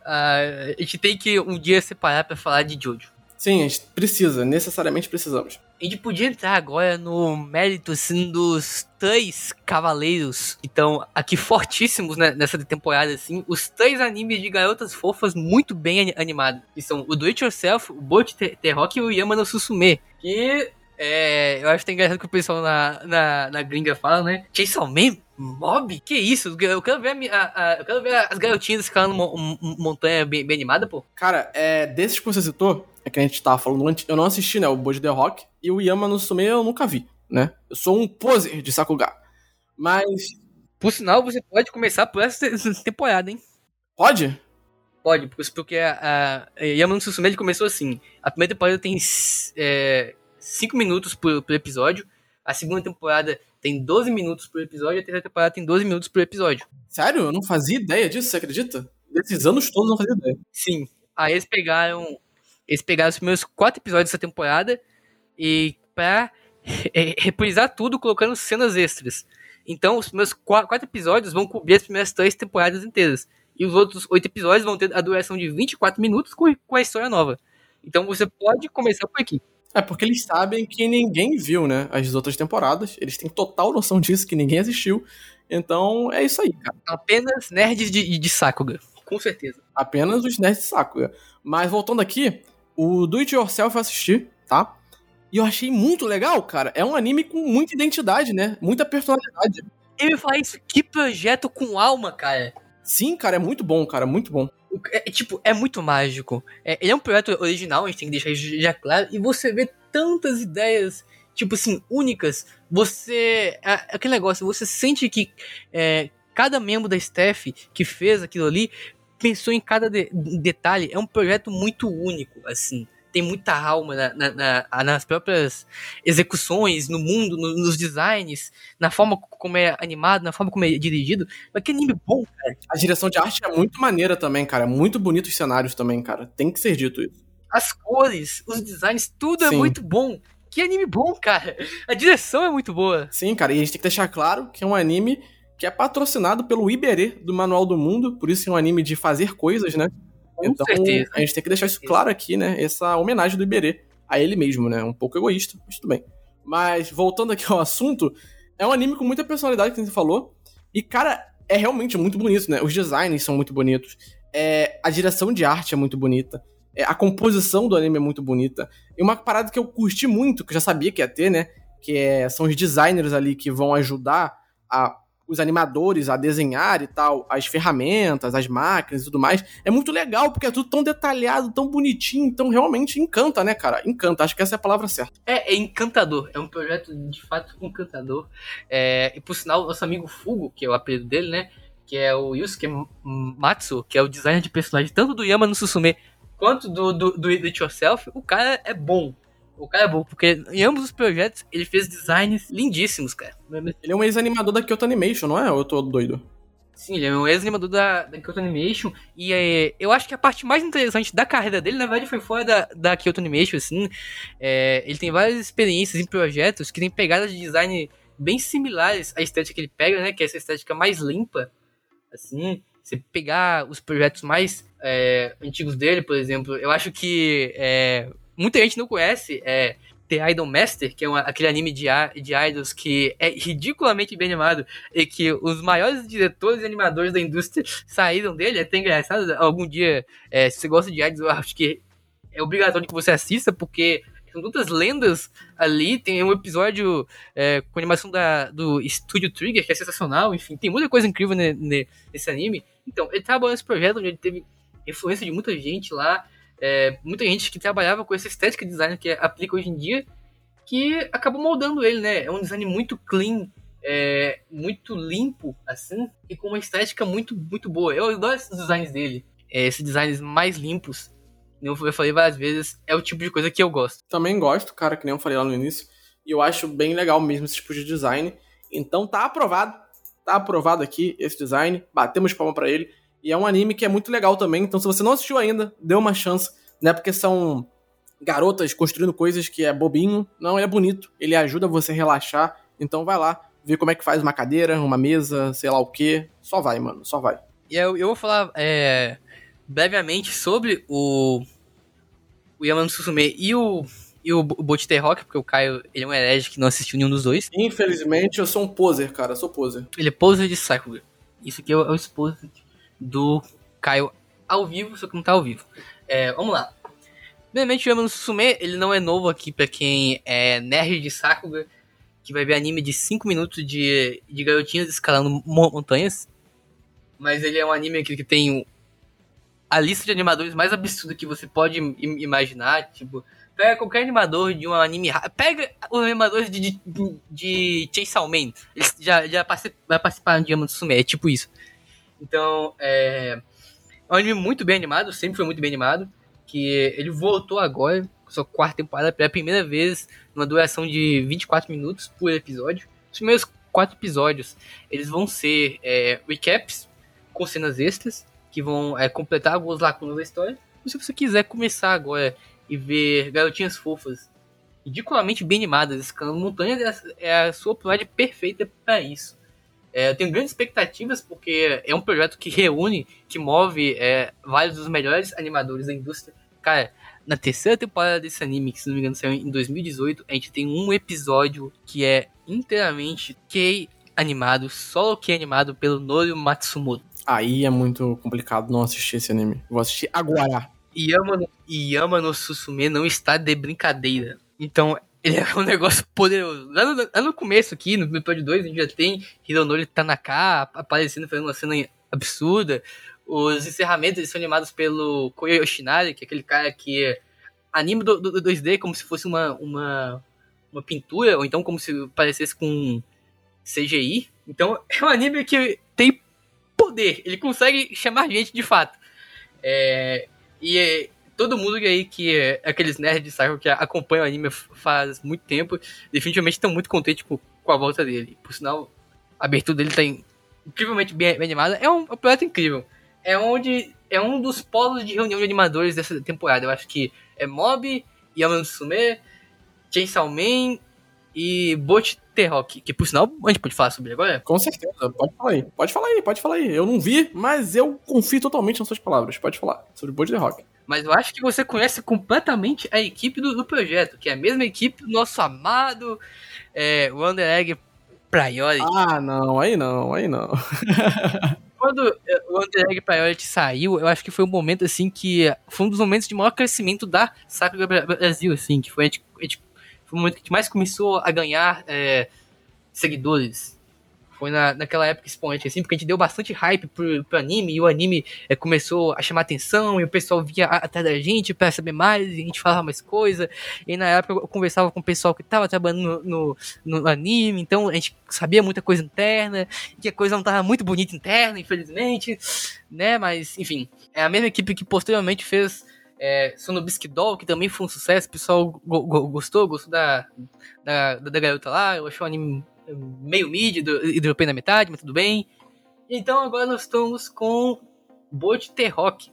ah, a gente tem que um dia separar para falar de Jojo. Sim, a gente precisa, necessariamente precisamos. A gente podia entrar agora no mérito assim, dos três cavaleiros que estão aqui fortíssimos né, nessa temporada, assim. Os três animes de garotas fofas muito bem animados. Que são o Do It Yourself, o Bolt T-Rock e o Yama no Susume. Que é, eu acho que tem engraçado que o pessoal na, na, na gringa fala, né? Chainsaw Man? Mob? Que isso? Eu quero ver, a, a, eu quero ver as garotinhas escalando montanha bem, bem animada, pô. Cara, é, desses que você citou, é que a gente tava falando antes, eu não assisti, né, o Boji The Rock, e o Yama no Sume eu nunca vi, né? Eu sou um poser de Sakuga. Mas... Por sinal, você pode começar por essa temporada, hein? Pode? Pode, porque a, a Yama no ele começou assim. A primeira temporada tem 5 é, minutos por, por episódio, a segunda temporada tem 12 minutos por episódio, a terceira temporada tem 12 minutos por episódio. Sério? Eu não fazia ideia disso, você acredita? Desses anos todos eu não fazia ideia. Sim. Aí eles pegaram eles pegaram os primeiros quatro episódios dessa temporada e pra reprisar tudo, colocando cenas extras. Então, os primeiros quatro episódios vão cobrir as primeiras três temporadas inteiras. E os outros oito episódios vão ter a duração de 24 minutos com, com a história nova. Então você pode começar por aqui. É porque eles sabem que ninguém viu, né? As outras temporadas. Eles têm total noção disso, que ninguém assistiu. Então é isso aí, cara. Apenas nerds de, de Sakuga. Com certeza. Apenas os nerds de Sakuga. Mas voltando aqui, o Do It Yourself eu assisti, tá? E eu achei muito legal, cara. É um anime com muita identidade, né? Muita personalidade. Ele faz isso. Que projeto com alma, cara. Sim, cara, é muito bom, cara, muito bom. É, tipo, é muito mágico. É, ele é um projeto original, a gente tem que deixar isso já claro. E você vê tantas ideias, tipo assim, únicas. Você. É, aquele negócio, você sente que é, cada membro da staff que fez aquilo ali pensou em cada de, detalhe. É um projeto muito único, assim. Tem muita alma na, na, na, nas próprias execuções, no mundo, no, nos designs, na forma como é animado, na forma como é dirigido. Mas que anime bom, cara. A direção de arte é muito maneira também, cara. Muito bonito os cenários também, cara. Tem que ser dito isso. As cores, os designs, tudo é Sim. é muito bom. Que anime bom, cara. A direção é muito boa. Sim, cara. E a gente tem que deixar claro que é um anime que é patrocinado pelo Iberê do Manual do Mundo, por isso é um anime de fazer coisas, né? Com então certeza. a gente tem que deixar isso claro aqui, né? Essa homenagem do Iberê a ele mesmo, né? Um pouco egoísta, mas tudo bem. Mas, voltando aqui ao assunto, é um anime com muita personalidade, que você falou. E, cara, é realmente muito bonito, né? Os designs são muito bonitos. É, a direção de arte é muito bonita. É, a composição do anime é muito bonita. E uma parada que eu curti muito, que eu já sabia que ia ter, né? Que é, são os designers ali que vão ajudar a os animadores a desenhar e tal, as ferramentas, as máquinas e tudo mais, é muito legal, porque é tudo tão detalhado, tão bonitinho, então realmente encanta, né, cara? Encanta, acho que essa é a palavra certa. É, é encantador, é um projeto de fato encantador. É, e por sinal, nosso amigo Fugo, que é o apelido dele, né, que é o Yusuke Matsu, que é o designer de personagem tanto do Yama no Susume quanto do, do, do It Yourself, o cara é bom. O cara é bom, porque em ambos os projetos ele fez designs lindíssimos, cara. Ele é um ex-animador da Kyoto Animation, não é? Ou eu tô doido? Sim, ele é um ex-animador da, da Kyoto Animation. E é, eu acho que a parte mais interessante da carreira dele, na verdade, foi fora da, da Kyoto Animation, assim. É, ele tem várias experiências em projetos que tem pegadas de design bem similares à estética que ele pega, né? Que é essa estética mais limpa, assim. Você pegar os projetos mais é, antigos dele, por exemplo, eu acho que é, muita gente não conhece é The Idol Master, que é uma, aquele anime de, de idols que é ridiculamente bem animado e que os maiores diretores e animadores da indústria saíram dele. É até engraçado. Algum dia, é, se você gosta de idols, eu acho que é obrigatório que você assista, porque são tantas lendas ali. Tem um episódio é, com animação da, do Studio Trigger, que é sensacional. Enfim, tem muita coisa incrível nesse anime. Então, ele trabalhou nesse projeto onde ele teve influência de muita gente lá é, muita gente que trabalhava com essa estética de design que aplica hoje em dia, que acabou moldando ele, né? É um design muito clean, é, muito limpo, assim, e com uma estética muito, muito boa. Eu adoro esses designs dele. É, esses designs mais limpos. Eu falei várias vezes, é o tipo de coisa que eu gosto. Também gosto, cara, que nem eu falei lá no início. E eu acho bem legal mesmo esse tipo de design. Então tá aprovado. Tá aprovado aqui esse design. Batemos palma para ele. E é um anime que é muito legal também. Então, se você não assistiu ainda, dê uma chance. Não é porque são garotas construindo coisas que é bobinho. Não, ele é bonito. Ele ajuda você a relaxar. Então, vai lá, ver como é que faz uma cadeira, uma mesa, sei lá o que. Só vai, mano. Só vai. E eu, eu vou falar é, brevemente sobre o, o Yamano Susume e o, e o Botite Rock, porque o Caio ele é um herege que não assistiu nenhum dos dois. Infelizmente, eu sou um poser, cara. Eu sou poser. Ele é poser de Sakuga. Isso aqui é o, é o esposo do Caio ao vivo, só que não tá ao vivo. É, vamos lá. Primeiramente, o Susume, ele não é novo aqui para quem é nerd de Sakuga, que vai ver anime de 5 minutos de, de garotinhas escalando montanhas. Mas ele é um anime que, que tem a lista de animadores mais absurda que você pode imaginar. Tipo, pega qualquer animador de um anime. Pega os animadores de, de, de Chainsaw Man. Eles já, já vai participar de Yama no Susume, é tipo isso. Então, é, é um anime muito bem animado, sempre foi muito bem animado. Que ele voltou agora, sua quarta temporada, pela primeira vez, numa duração de 24 minutos por episódio. Os primeiros quatro episódios, eles vão ser é, recaps com cenas extras, que vão é, completar algumas lacunas da história. E se você quiser começar agora e ver garotinhas fofas, ridiculamente bem animadas, escalando montanhas, é a sua oportunidade perfeita para isso. É, eu tenho grandes expectativas porque é um projeto que reúne, que move é, vários dos melhores animadores da indústria. Cara, na terceira temporada desse anime, que se não me engano saiu em 2018, a gente tem um episódio que é inteiramente Kei animado, solo Kei animado pelo Norio Matsumoto. Aí é muito complicado não assistir esse anime. Vou assistir agora. Yama no, Yama no Susume não está de brincadeira. Então, ele é um negócio poderoso. Lá no, lá no começo aqui, no episódio 2, a gente já tem Hironori Tanaka aparecendo, fazendo uma cena absurda. Os encerramentos são animados pelo Koyo Yoshinari, que é aquele cara que anima do, do, 2D como se fosse uma, uma, uma pintura, ou então como se parecesse com CGI. Então é um anime que tem poder, ele consegue chamar gente de fato. É, e todo mundo aí que é aqueles nerds de que acompanham o anime faz muito tempo, definitivamente estão muito contentes com, com a volta dele. Por sinal, a abertura dele tá incrivelmente bem, animada. É um, é um projeto incrível. É onde é um dos polos de reunião de animadores dessa temporada. Eu acho que é Mob, Yamano Sume, Chainsaw Man e Bot T-Rock, que por sinal a gente pode falar sobre agora? Com certeza, pode falar aí. Pode falar aí, pode falar aí. Eu não vi, mas eu confio totalmente nas suas palavras. Pode falar sobre Bot T-Rock. Mas eu acho que você conhece completamente a equipe do, do projeto, que é a mesma equipe do nosso amado é, Wonder Egg Priority. Ah, não, aí não, aí não. (laughs) Quando é, o Wonder Egg Priority saiu, eu acho que foi um momento assim que foi um dos momentos de maior crescimento da Sakura Brasil, assim, que foi, a gente, a gente, foi o momento que a gente mais começou a ganhar é, seguidores foi na, naquela época expoente, assim, porque a gente deu bastante hype pro, pro anime, e o anime é, começou a chamar atenção, e o pessoal via atrás da gente pra saber mais, e a gente falava mais coisa, e na época eu conversava com o pessoal que tava trabalhando no, no, no anime, então a gente sabia muita coisa interna, que a coisa não tava muito bonita interna, infelizmente, né, mas, enfim, é a mesma equipe que posteriormente fez é, Sonobisque Doll, que também foi um sucesso, o pessoal go go gostou, gostou da, da, da garota lá, eu achei o anime meio mid e dropei na metade, mas tudo bem. Então agora nós estamos com Boat T-Rock.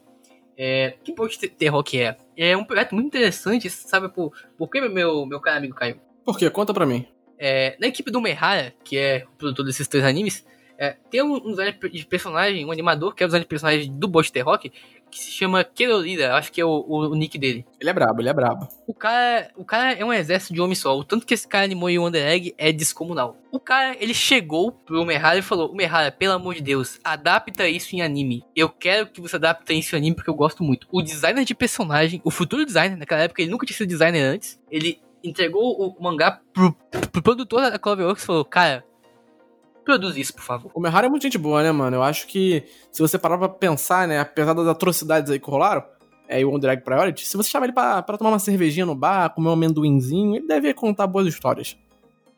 É, que Boat T-Rock é? É um projeto muito interessante, sabe por, por que meu, meu caro amigo Caio? Por quê? Conta pra mim. É, na equipe do Mehara, que é o produtor desses três animes, é, tem um, um design de personagem, um animador, que é o design de personagem do Boat T-Rock, que se chama Kerolida, acho que é o, o, o, nick dele. Ele é brabo, ele é brabo. O cara, o cara é um exército de homem só. O tanto que esse cara animou em Wonder Egg é descomunal. O cara, ele chegou pro Mehara e falou: Mehara, pelo amor de Deus, adapta isso em anime. Eu quero que você adapte isso em anime porque eu gosto muito. O designer de personagem, o futuro designer, naquela época ele nunca tinha sido designer antes, ele entregou o mangá pro, pro produtor da Cloverworks e falou: Cara, Produz isso, por favor. O Mehara é muito gente boa, né, mano? Eu acho que se você parar pra pensar, né, apesar das atrocidades aí que rolaram, é, o On Drag Priority, se você chamar ele pra, pra tomar uma cervejinha no bar, comer um amendoinzinho, ele deve contar boas histórias.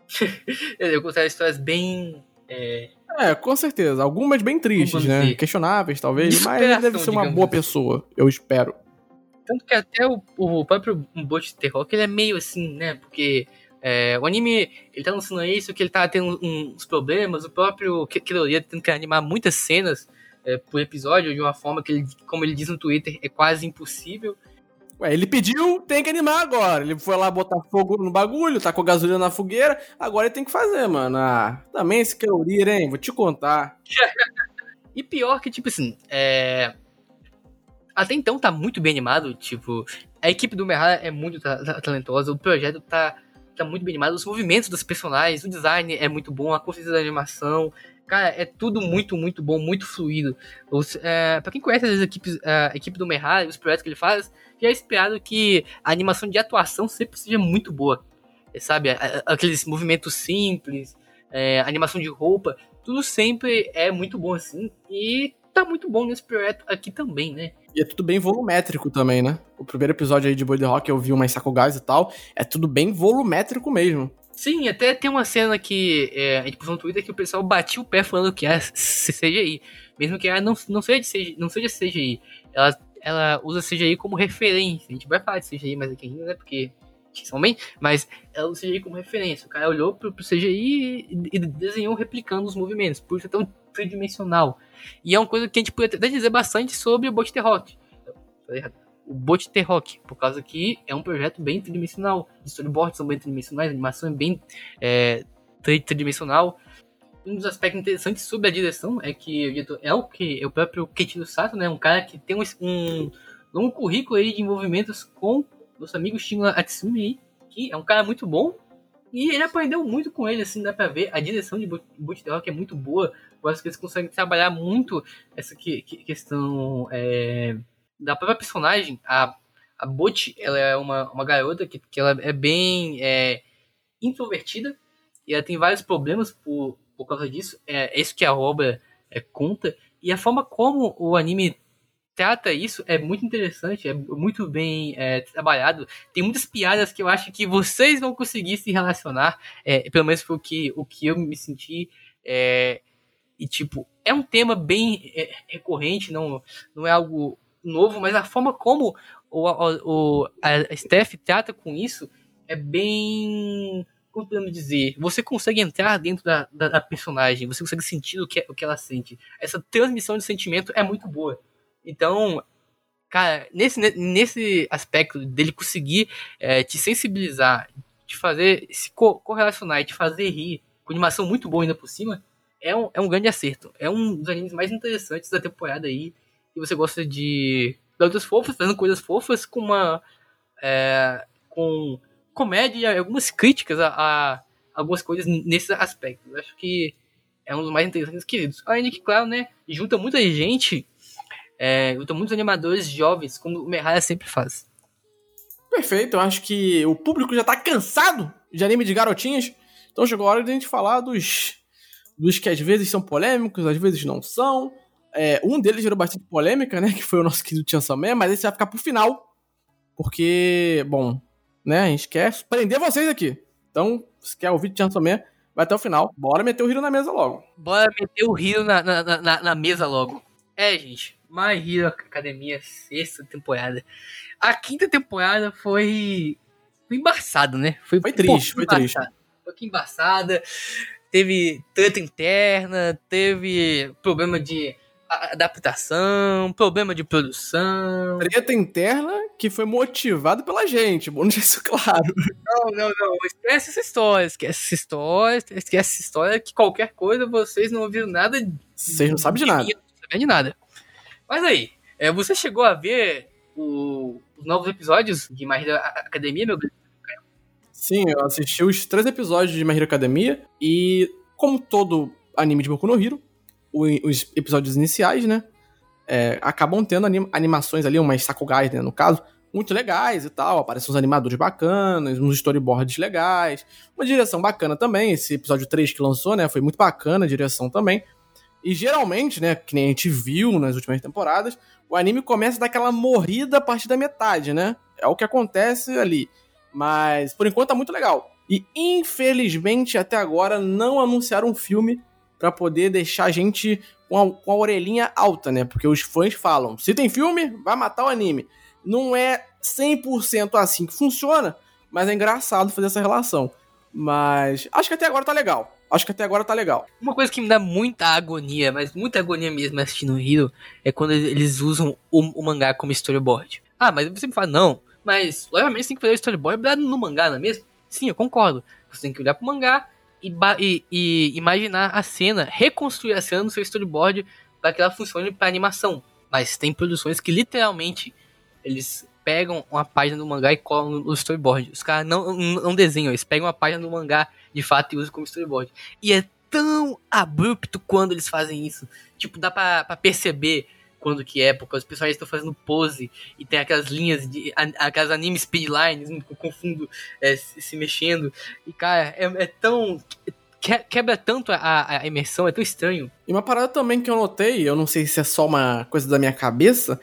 (laughs) eu contar histórias bem. É... é... com certeza. Algumas bem tristes, né? Dizer? Questionáveis, talvez, mas ele deve ser uma boa assim. pessoa, eu espero. Tanto que até o, o próprio Bot de Terror, que ele é meio assim, né? Porque é, o anime, ele tá lançando isso, que ele tá tendo uns problemas, o próprio Kiroria tendo que animar muitas cenas é, por episódio, de uma forma que, ele, como ele diz no Twitter, é quase impossível. Ué, ele pediu, tem que animar agora. Ele foi lá botar fogo no bagulho, tá com gasolina na fogueira, agora ele tem que fazer, mano. Ah, também esse Kiroria, hein? Vou te contar. (laughs) e pior que, tipo assim, é... Até então tá muito bem animado, tipo, a equipe do Mehara é muito talentosa, o projeto tá tá muito bem animado, os movimentos dos personagens, o design é muito bom, a consciência da animação, cara, é tudo muito, muito bom, muito fluido. Os, é, pra quem conhece as equipes, a equipe do Merrari, os projetos que ele faz, já é esperado que a animação de atuação sempre seja muito boa. É, sabe, aqueles movimentos simples, é, animação de roupa, tudo sempre é muito bom assim, e tá muito bom nesse projeto aqui também, né? E é tudo bem volumétrico também, né? O primeiro episódio aí de Boy The Rock eu vi umas Sakugais e tal, é tudo bem volumétrico mesmo. Sim, até tem uma cena que é, a gente postou no Twitter que o pessoal batia o pé falando que é CGI. Mesmo que ela não, não, seja, CGI, não seja CGI. Ela, ela usa CGI como referência. A gente vai falar de CGI mais aqui ainda, né? Porque são bem, mas ela usa CGI como referência. O cara olhou pro, pro CGI e, e desenhou replicando os movimentos, por isso é tão tridimensional. E é uma coisa que a gente pode até dizer bastante sobre o Bot Rock. O Bot Rock, por causa que é um projeto bem tridimensional. Os storyboards são bem tridimensionais, a animação é bem é, tridimensional. Um dos aspectos interessantes sobre a direção é que o diretor é o que é o próprio Keiichiro Sato, né? Um cara que tem um, um longo currículo aí de envolvimentos com nosso amigo Shingo Atsumi que é um cara muito bom. E ele aprendeu muito com ele, assim, dá pra ver. A direção de Boot Rock é muito boa. Eu acho que eles conseguem trabalhar muito essa que, que, questão é, da própria personagem. A, a Butch, ela é uma, uma garota que, que ela é bem é, introvertida e ela tem vários problemas por, por causa disso. É, é isso que a obra é, conta. E a forma como o anime trata isso é muito interessante, é muito bem é, trabalhado. Tem muitas piadas que eu acho que vocês vão conseguir se relacionar. É, pelo menos foi o que, o que eu me senti. É, e, tipo, é um tema bem é, recorrente, não, não é algo novo, mas a forma como o, o, a Steph trata com isso é bem. Como podemos dizer? Você consegue entrar dentro da, da, da personagem, você consegue sentir o que, o que ela sente. Essa transmissão de sentimento é muito boa. Então, cara, nesse, nesse aspecto dele conseguir é, te sensibilizar, te fazer se correlacionar e te fazer rir, com animação muito boa ainda por cima, é um, é um grande acerto. É um dos animes mais interessantes da temporada aí. E você gosta de garotas fofas fazendo coisas fofas com uma. É, com comédia e algumas críticas a, a, algumas coisas nesse aspecto. Eu acho que é um dos mais interessantes queridos. Além de que, claro, né, junta muita gente, é, junta muitos animadores jovens, como o Merraya sempre faz. Perfeito, eu acho que o público já tá cansado de anime de garotinhas, então chegou a hora de a gente falar dos, dos que às vezes são polêmicos, às vezes não são. É, um deles gerou bastante polêmica, né, que foi o nosso querido Chainsaw Man, mas esse vai ficar pro final, porque, bom, né, a gente quer prender vocês aqui. Então, se quer ouvir Chainsaw Man, vai até o final. Bora meter o Hiro na mesa logo. Bora meter o Hiro na, na, na, na mesa logo. É, gente. My Hero Academia, sexta temporada. A quinta temporada foi. Foi embaçada, né? Foi, foi triste, foi triste. Foi que embaçada. Teve treta interna, teve problema de adaptação, problema de produção. Treta interna que foi motivada pela gente, bom (laughs) isso claro. Não, não, não. Esquece essa história, esquece essa história, esquece essa história que qualquer coisa vocês não ouviram nada. Vocês não sabem de, nada. Não sabem de nada. Mas aí, é, você chegou a ver o, os novos episódios de My Hero Academia, meu Sim, eu assisti os três episódios de My Hero Academia e, como todo anime de Boku no Hero, os episódios iniciais, né? É, acabam tendo anim animações ali, umas sakugais, né, no caso, muito legais e tal. Aparecem uns animadores bacanas, uns storyboards legais, uma direção bacana também. Esse episódio 3 que lançou, né? Foi muito bacana a direção também. E geralmente, né, que nem a gente viu nas últimas temporadas, o anime começa daquela morrida a partir da metade, né? É o que acontece ali. Mas por enquanto tá muito legal. E infelizmente até agora não anunciaram um filme para poder deixar a gente com a, com a orelhinha alta, né? Porque os fãs falam: se tem filme, vai matar o anime. Não é 100% assim que funciona, mas é engraçado fazer essa relação. Mas acho que até agora tá legal. Acho que até agora tá legal. Uma coisa que me dá muita agonia, mas muita agonia mesmo assistindo o Hero, é quando eles usam o, o, mangá como storyboard. Ah, mas você me fala, não, mas obviamente você tem que fazer o storyboard no mangá, não é mesmo? Sim, eu concordo. Você tem que olhar pro mangá, e, e, e imaginar a cena, reconstruir a cena no seu storyboard para que ela funcione para animação. Mas tem produções que literalmente eles pegam uma página do mangá e colam no storyboard. Os caras não, não desenham, eles pegam uma página do mangá de fato e usam como storyboard. E é tão abrupto quando eles fazem isso. Tipo, dá pra, pra perceber quando que é, porque os pessoais estão fazendo pose e tem aquelas linhas de aquelas anime speedlines com o fundo é, se, se, mexendo. E cara, é, é tão quebra tanto a, a, imersão, é tão estranho. E uma parada também que eu notei, eu não sei se é só uma coisa da minha cabeça,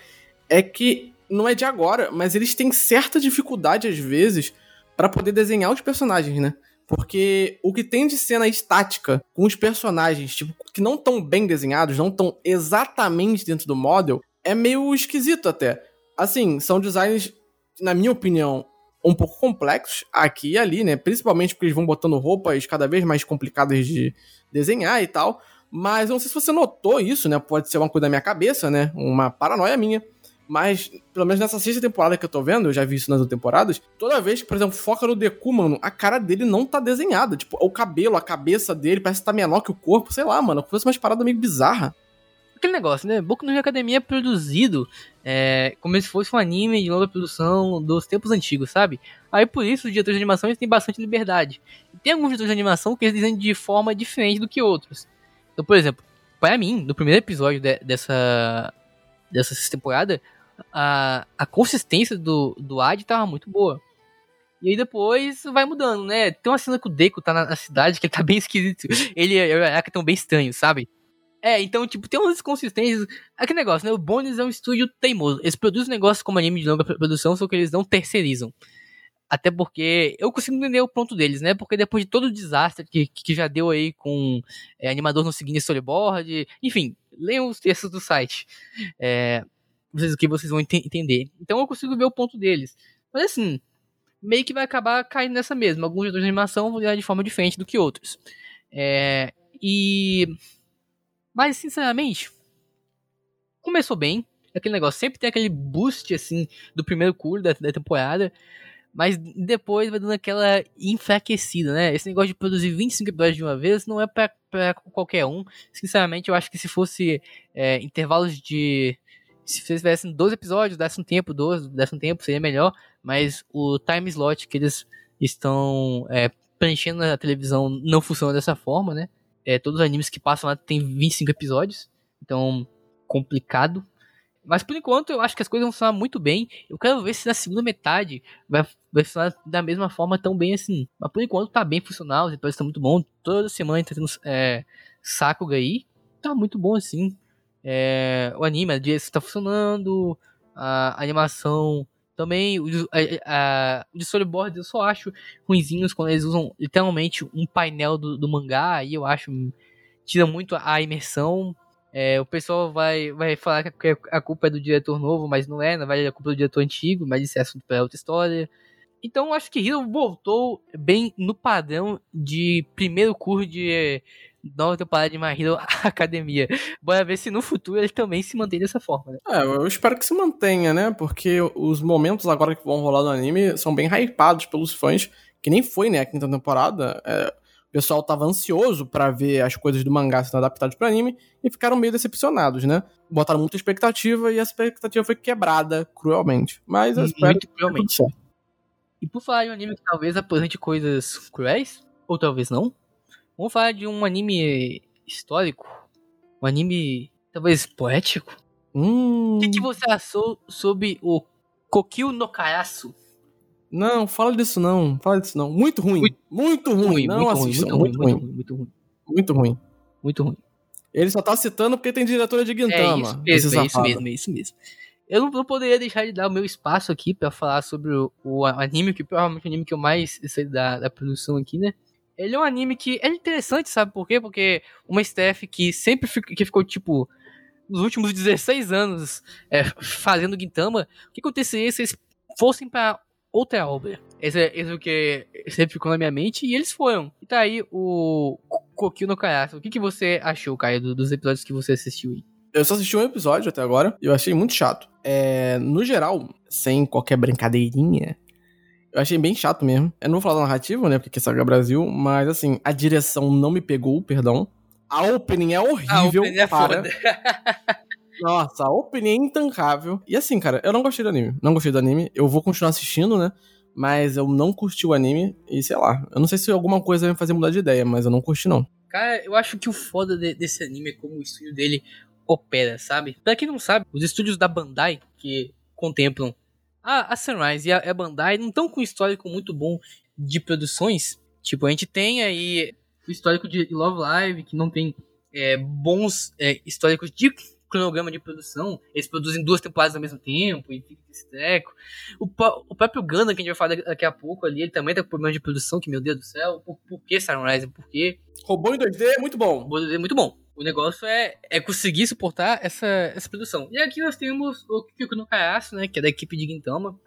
é que não é de agora, mas eles têm certa dificuldade às vezes para poder desenhar os personagens, né? Porque o que tem de cena estática com os personagens, tipo, que não estão bem desenhados, não estão exatamente dentro do model, é meio esquisito até. Assim, são designs, na minha opinião, um pouco complexos aqui e ali, né? Principalmente porque eles vão botando roupas cada vez mais complicadas de desenhar e tal. Mas eu não sei se você notou isso, né? Pode ser uma coisa da minha cabeça, né? Uma paranoia minha. Mas, pelo menos nessa sexta temporada que eu tô vendo, eu já vi isso nas outras temporadas, toda vez que, por exemplo, foca no Deku, mano, a cara dele não tá desenhada. Tipo, o cabelo, a cabeça dele parece que tá menor que o corpo, sei lá, mano. Fosse umas paradas meio bizarra. Aquele negócio, né? Boku no Academia é produzido é, como se fosse um anime de longa produção dos tempos antigos, sabe? Aí por isso os diretores de animação têm bastante liberdade. E tem alguns diretores de animação que eles desenham de forma diferente do que outros. Então, por exemplo, para mim, no primeiro episódio de, dessa, dessa temporada, a, a consistência do, do Ad tava muito boa. E aí depois vai mudando, né? Tem uma cena que o Deco tá na, na cidade que ele tá bem esquisito. Ele e o Araka tão bem estranhos, sabe? É, então, tipo, tem umas inconsistências. Aquele negócio, né? O Bones é um estúdio teimoso. Eles produzem negócios como anime de longa produção, só que eles não terceirizam. Até porque eu consigo entender o ponto deles, né? Porque depois de todo o desastre que, que já deu aí com é, animador não seguindo storyboard, enfim, leiam os textos do site. É, vocês, que vocês vão ent entender. Então eu consigo ver o ponto deles. Mas assim, meio que vai acabar caindo nessa mesma. Alguns diretores de animação vão virar de forma diferente do que outros. É, e. Mas, sinceramente, começou bem. Aquele negócio, sempre tem aquele boost, assim, do primeiro curso da, da temporada. Mas depois vai dando aquela enfraquecida, né? Esse negócio de produzir 25 episódios de uma vez não é pra qualquer um. Sinceramente, eu acho que se fosse é, intervalos de se vocês tivessem 12 episódios, desse um tempo, 12, desse um tempo, seria melhor. Mas o time slot que eles estão é, preenchendo na televisão não funciona dessa forma, né? É, todos os animes que passam lá tem 25 episódios. Então, complicado. Mas por enquanto eu acho que as coisas vão funcionar muito bem. Eu quero ver se na segunda metade vai, vai funcionar da mesma forma tão bem assim. Mas por enquanto tá bem funcional, os episódios estão muito bons. Toda semana tá tendo é, Sakuga aí. Tá muito bom assim. É, o anime, a direção tá funcionando. A animação também. Os, a, storyboards eu só acho ruinzinhos quando eles usam literalmente um painel do, do mangá. Aí eu acho. Tira muito a imersão. É, o pessoal vai, vai falar que a culpa é do diretor novo, mas não é, na verdade a culpa é do diretor antigo, mas isso é assunto para outra história. Então acho que Hero voltou bem no padrão de primeiro curso de nova temporada de My Hero (laughs) Academia. Bora ver se no futuro ele também se mantém dessa forma, né? É, eu espero que se mantenha, né? Porque os momentos agora que vão rolar no anime são bem hypados pelos fãs, que nem foi, né, a quinta temporada. É, o pessoal tava ansioso para ver as coisas do mangá sendo adaptadas para anime e ficaram meio decepcionados, né? Botaram muita expectativa e a expectativa foi quebrada cruelmente. Mas eu espero Muito cruelmente. E por falar de um anime que talvez apresente coisas cruéis, ou talvez não, vamos falar de um anime histórico, um anime talvez poético. Hum... O que, que você achou sobre o Kokyu no Karasu? Não, fala disso não. Fala disso não. Muito ruim. Muito, muito ruim. ruim. Não muito. Ruim, muito, ruim, muito, ruim, muito ruim. Muito ruim. Muito ruim. Ele só tá citando porque tem diretora de Gintama. É isso mesmo, é isso mesmo, é isso mesmo. Eu não, não, poderia deixar de dar o meu espaço aqui para falar sobre o, o, anime, que provavelmente é o anime que eu mais sei da, da produção aqui, né? Ele é um anime que é interessante, sabe por quê? Porque uma staff que sempre fico, que ficou, tipo, nos últimos 16 anos é, fazendo Gintama, o que aconteceria se eles fossem para outra obra. Esse é, esse é o que sempre ficou na minha mente e eles foram. E tá aí o Kokyu no Karasu. O que, que você achou, Caio, dos episódios que você assistiu aí? Eu só assisti um episódio até agora e eu achei muito chato. É, no geral, sem qualquer brincadeirinha, eu achei bem chato mesmo. Eu não vou falar da narrativa, né? Porque Saga Brasil, mas assim, a direção não me pegou, perdão. A opening é horrível. A opening é para. foda. (laughs) Nossa, a opening é intancável. E assim, cara, eu não gostei do anime. Não gostei do anime. Eu vou continuar assistindo, né? Mas eu não curti o anime e sei lá. Eu não sei se alguma coisa vai me fazer mudar de ideia, mas eu não curti, não. Cara, eu acho que o foda de, desse anime é como o estúdio dele opera, sabe? Pra quem não sabe, os estúdios da Bandai, que contemplam a, a Sunrise e a, a Bandai, não estão com um histórico muito bom de produções. Tipo, a gente tem aí o histórico de Love Live, que não tem é, bons é, históricos de cronograma de produção. Eles produzem duas temporadas ao mesmo tempo e fica esse treco. O, o próprio Gundam, que a gente vai falar daqui a pouco ali, ele também tá com problema de produção, que meu Deus do céu. Por, por que Sunrise? Por quê? Robô em 2D é muito bom. Robô em 2D é muito bom. O negócio é, é conseguir suportar essa, essa produção. E aqui nós temos o Kiko no Kaiaço, né, que é da equipe de Gintama,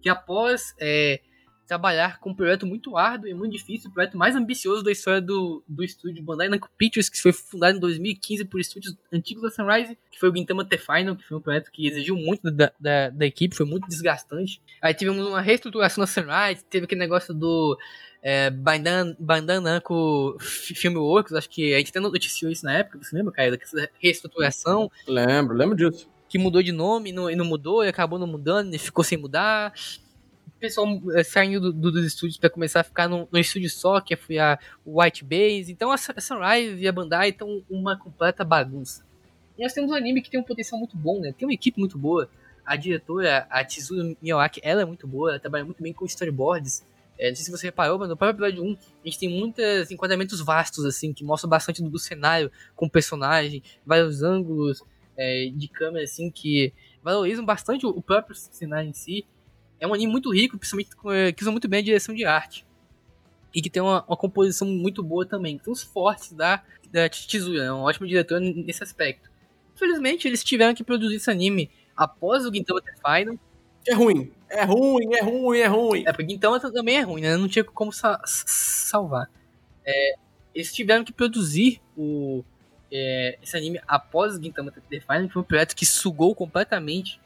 que após é, trabalhar com um projeto muito árduo e muito difícil, o projeto mais ambicioso da história do, do estúdio Bandai Namco Pictures, que foi fundado em 2015 por estúdios antigos da Sunrise, que foi o Gintama The Final, que foi um projeto que exigiu muito da, da, da equipe, foi muito desgastante. Aí tivemos uma reestruturação da Sunrise, teve aquele negócio do é, Bandan, Bandan Namco Filmworks, acho que a gente até noticiou isso na época, você lembra, Caio, dessa reestruturação? Lembro, lembro disso. Que mudou de nome e não, e não mudou, e acabou não mudando, e ficou sem mudar pessoal eh, saindo do, dos estúdios para começar a ficar no, no, estúdio só, que foi a White Base. Então a, a Sunrise e a Bandai estão uma completa bagunça. E nós temos um anime que tem um potencial muito bom, né? Tem uma equipe muito boa. A diretora, a Chizuru Miyawaki, ela é muito boa, ela trabalha muito bem com storyboards. É, não sei se você reparou, mas no próprio episódio 1 a gente tem muitos enquadramentos vastos, assim, que mostram bastante do, do cenário, com o personagem, vários ângulos é, de câmera, assim, que valorizam bastante o, o próprio cenário em si é um anime muito rico, principalmente eh, que usa muito bem a direção de arte. E que tem uma, uma composição muito boa também. Tem os fortes da, da Chizuru, é um ótimo diretor nesse aspecto. Infelizmente, eles tiveram que produzir esse anime após o Gintama The Final. É ruim, é ruim, é ruim, é ruim. É, porque Gintama também é ruim, né? Não tinha como sa salvar. É, eles tiveram que produzir o, é, esse anime após o Gintama The Final, que foi um projeto que sugou completamente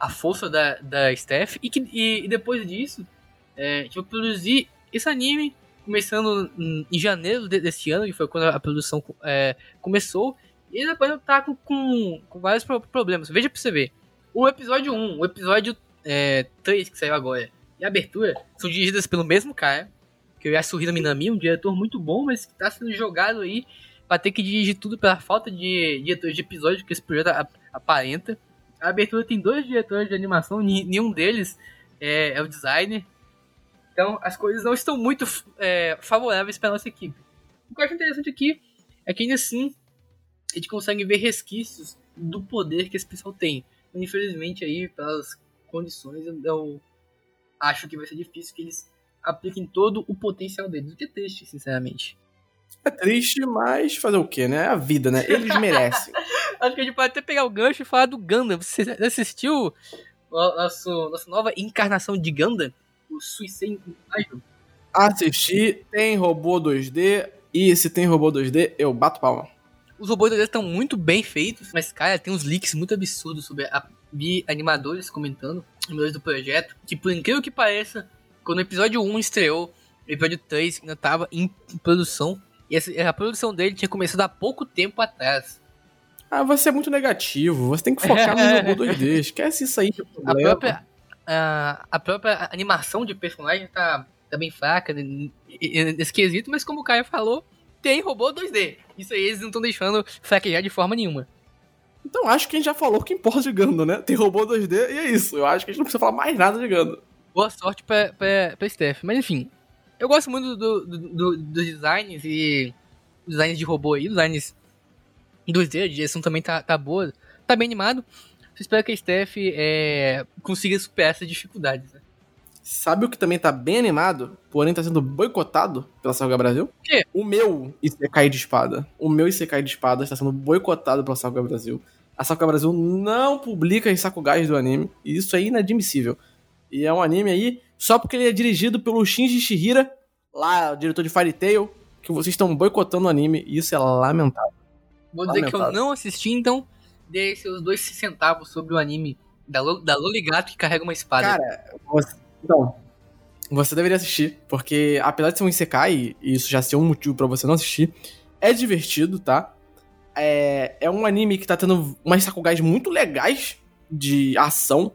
a força da, da Steph. E, que, e, e depois disso, é, a gente vai produzir esse anime começando em janeiro desse ano, que foi quando a produção é, começou. E depois tá com, com, com vários problemas. Veja pra você ver. O episódio 1, o episódio é, 3 que saiu agora e a abertura são dirigidas pelo mesmo cara, que é o Yasuhiro Minami, um diretor muito bom, mas que tá sendo jogado aí pra ter que dirigir tudo pela falta de diretores de episódio que esse projeto aparenta. A abertura tem dois diretores de animação, nenhum deles é, é o designer. Então as coisas não estão muito é, favoráveis para nossa equipe. O que eu acho interessante aqui é que ainda assim a gente consegue ver resquícios do poder que esse pessoal tem. Infelizmente aí, pelas condições, eu acho que vai ser difícil que eles apliquem todo o potencial deles. O que é triste, sinceramente. É triste, mas fazer o quê, né? É a vida, né? Eles merecem. (laughs) acho que a gente pode até pegar o gancho e falar do Gundam. Você assistiu a nossa, nossa nova encarnação de Gundam? O Suicide Invasion? Assisti, tem robô 2D, e se tem robô 2D, eu bato palma. Os robôs 2D estão muito bem feitos, mas, cara, tem uns leaks muito absurdos sobre a. Vi animadores comentando, animadores do projeto, que por incrível que pareça, quando o episódio 1 estreou, o episódio 3 ainda estava em produção, e a produção dele tinha começado há pouco tempo atrás. Ah, você é muito negativo. Você tem que focar no (laughs) robô 2D. Esquece isso aí. A própria, a, a, própria animação de personagem tá, tá bem fraca nesse quesito, mas como o Caio falou, tem robô 2D. Isso aí eles não estão deixando fraquejar de forma nenhuma. Então acho que a gente já falou que importa de Gundam, né? Tem robô 2D e é isso. Eu acho que a gente não precisa falar mais nada de Gundam. Boa sorte pra, pra, pra Steph. Mas enfim, eu gosto muito do, do, do, dos designs e designs de robô aí, designs 2D, a direção também tá, tá boa, tá bem animado. espero que a Steph é, consiga superar essas dificuldades. Né? Sabe o que também tá bem animado, porém tá sendo boicotado pela Saga Brasil? O meu Isekai de espada. O meu Isekai de espada está sendo boicotado pela Saga Brasil. A Saga Brasil não publica os Sakugais do anime, e isso é inadmissível. E é um anime aí, só porque ele é dirigido pelo Shinji Shihira, lá, o diretor de Fairy Tail, que vocês estão boicotando o anime, e isso é lamentável. Vou dizer lamentável. que eu não assisti, então dei seus dois centavos sobre o anime da, da Loligato que carrega uma espada. Cara, você então, você deveria assistir, porque apesar de ser um Isekai, e isso já ser um motivo para você não assistir, é divertido, tá? É, é um anime que tá tendo umas sakugais muito legais de ação.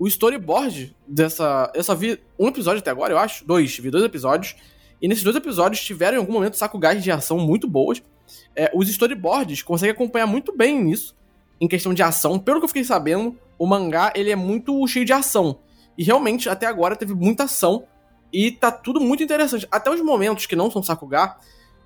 O storyboard dessa. Eu só vi um episódio até agora, eu acho. Dois, vi dois episódios. E nesses dois episódios tiveram em algum momento sakugais de ação muito boas. É, os storyboards conseguem acompanhar muito bem nisso, em questão de ação. Pelo que eu fiquei sabendo, o mangá ele é muito cheio de ação. E realmente, até agora, teve muita ação. E tá tudo muito interessante. Até os momentos que não são Sakuga,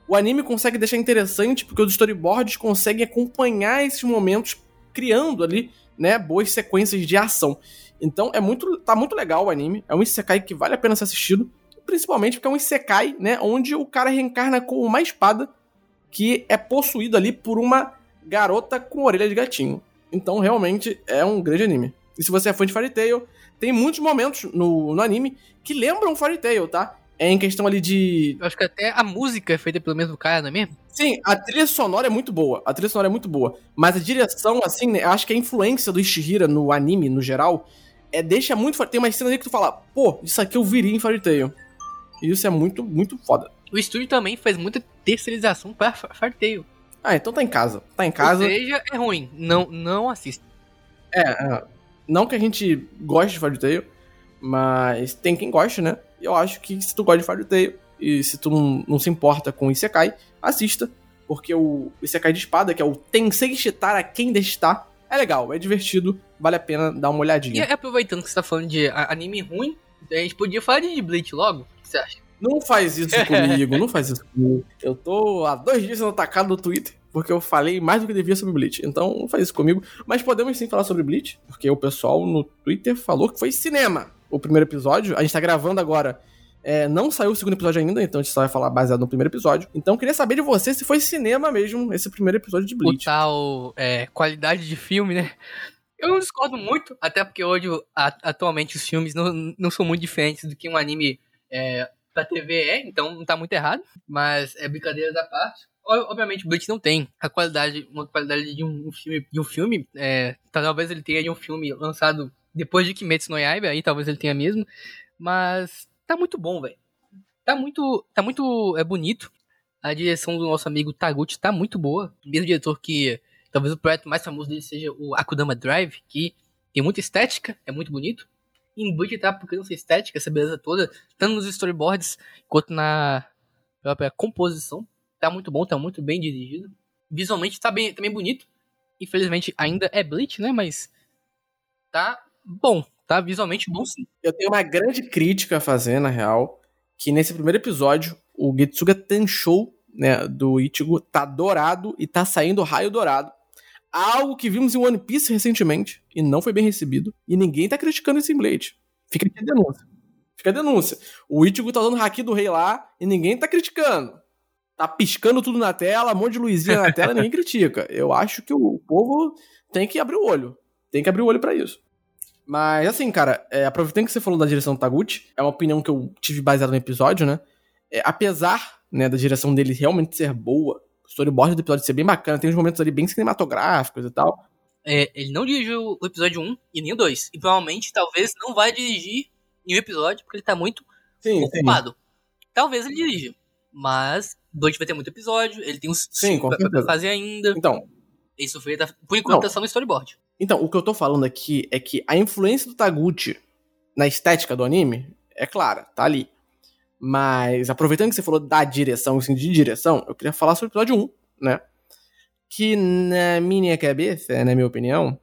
o anime consegue deixar interessante porque os storyboards conseguem acompanhar esses momentos, criando ali, né, boas sequências de ação. Então é muito, tá muito legal o anime. É um isekai que vale a pena ser assistido, principalmente porque é um isekai, né, onde o cara reencarna com uma espada que é possuído ali por uma garota com orelha de gatinho. Então realmente é um grande anime. E se você é fã de Fairy Tail, tem muitos momentos no, no anime que lembram Fairy Tail, tá? É em questão ali de. Eu acho que até a música é feita pelo mesmo cara, não é mesmo? Sim, a trilha sonora é muito boa. A trilha sonora é muito boa. Mas a direção, assim, né, acho que a influência do Ishihira no anime, no geral, é deixa muito. Tem uma cena ali que tu fala, pô, isso aqui eu viria em Fairy Tail. E isso é muito, muito foda. O estúdio também faz muita terceirização para Fairy Tail. Ah, então tá em casa. Tá em casa. Ou seja, é ruim. Não, não assista. É, é. Não que a gente goste de Fairy Tail, mas tem quem goste, né? E eu acho que se tu gosta de Fairy Tail e se tu não, não se importa com Isekai, assista. Porque o Isekai de espada, que é o Tensei Shitara Quem Destar, é legal, é divertido, vale a pena dar uma olhadinha. E aproveitando que você tá falando de anime ruim, a gente podia falar de Bleach logo? O que você acha? Não faz isso (laughs) comigo, não faz isso comigo. Eu tô há dois dias sendo atacado no Twitter porque eu falei mais do que devia sobre Bleach. Então, não faz isso comigo. Mas podemos sim falar sobre Bleach, porque o pessoal no Twitter falou que foi cinema o primeiro episódio. A gente tá gravando agora. É, não saiu o segundo episódio ainda, então a gente só vai falar baseado no primeiro episódio. Então, queria saber de você se foi cinema mesmo esse primeiro episódio de Bleach. O tal é, qualidade de filme, né? Eu não discordo muito, até porque hoje, atualmente, os filmes não, não são muito diferentes do que um anime é, pra TV é, então não tá muito errado. Mas é brincadeira da parte. Obviamente, Bleach não tem a qualidade, uma qualidade de um filme, de um filme. É, talvez ele tenha de um filme lançado depois de Kimetsu no Yaiba, aí talvez ele tenha mesmo. Mas tá muito bom, velho. Tá muito, tá muito é bonito. A direção do nosso amigo Taguchi tá muito boa. Mesmo diretor que talvez o projeto mais famoso dele seja o Akudama Drive, que tem muita estética, é muito bonito. Em Bleach tá procurando essa estética, essa beleza toda, tanto nos storyboards quanto na própria composição. Tá muito bom, tá muito bem dirigido. Visualmente tá bem, tá bonito. Infelizmente ainda é Bleach, né? Mas tá bom, tá visualmente bom sim. Eu tenho uma grande crítica a fazer, na real, que nesse primeiro episódio, o Getsuga Tenshou, né, do Ichigo, tá dourado e tá saindo raio dourado. Algo que vimos em One Piece recentemente e não foi bem recebido. E ninguém tá criticando esse Blade. Fica aqui a denúncia. Fica a denúncia. O Ichigo tá usando o Haki do Rei lá e ninguém tá criticando. Tá piscando tudo na tela, um monte de luzinha na tela e ninguém (laughs) critica. Eu acho que o povo tem que abrir o olho. Tem que abrir o olho para isso. Mas, assim, cara, é, aproveitando que você falou da direção do Taguchi, é uma opinião que eu tive baseada no episódio, né? É, apesar né, da direção dele realmente ser boa, o storyboard do episódio ser bem bacana, tem uns momentos ali bem cinematográficos e tal. É, ele não dirigiu o episódio 1 e nem o 2. E provavelmente, talvez, não vai dirigir nenhum episódio, porque ele tá muito Sim, ocupado. Sim. Talvez ele dirija. Mas 2 vai ter muito episódio, ele tem uns Sim, com pra, pra fazer ainda. Então. Isso foi, por enquanto, Não. tá só no storyboard. Então, o que eu tô falando aqui é que a influência do Taguchi na estética do anime é clara, tá ali. Mas, aproveitando que você falou da direção, assim, de direção, eu queria falar sobre o episódio 1, né? Que, na minha cabeça, na minha opinião,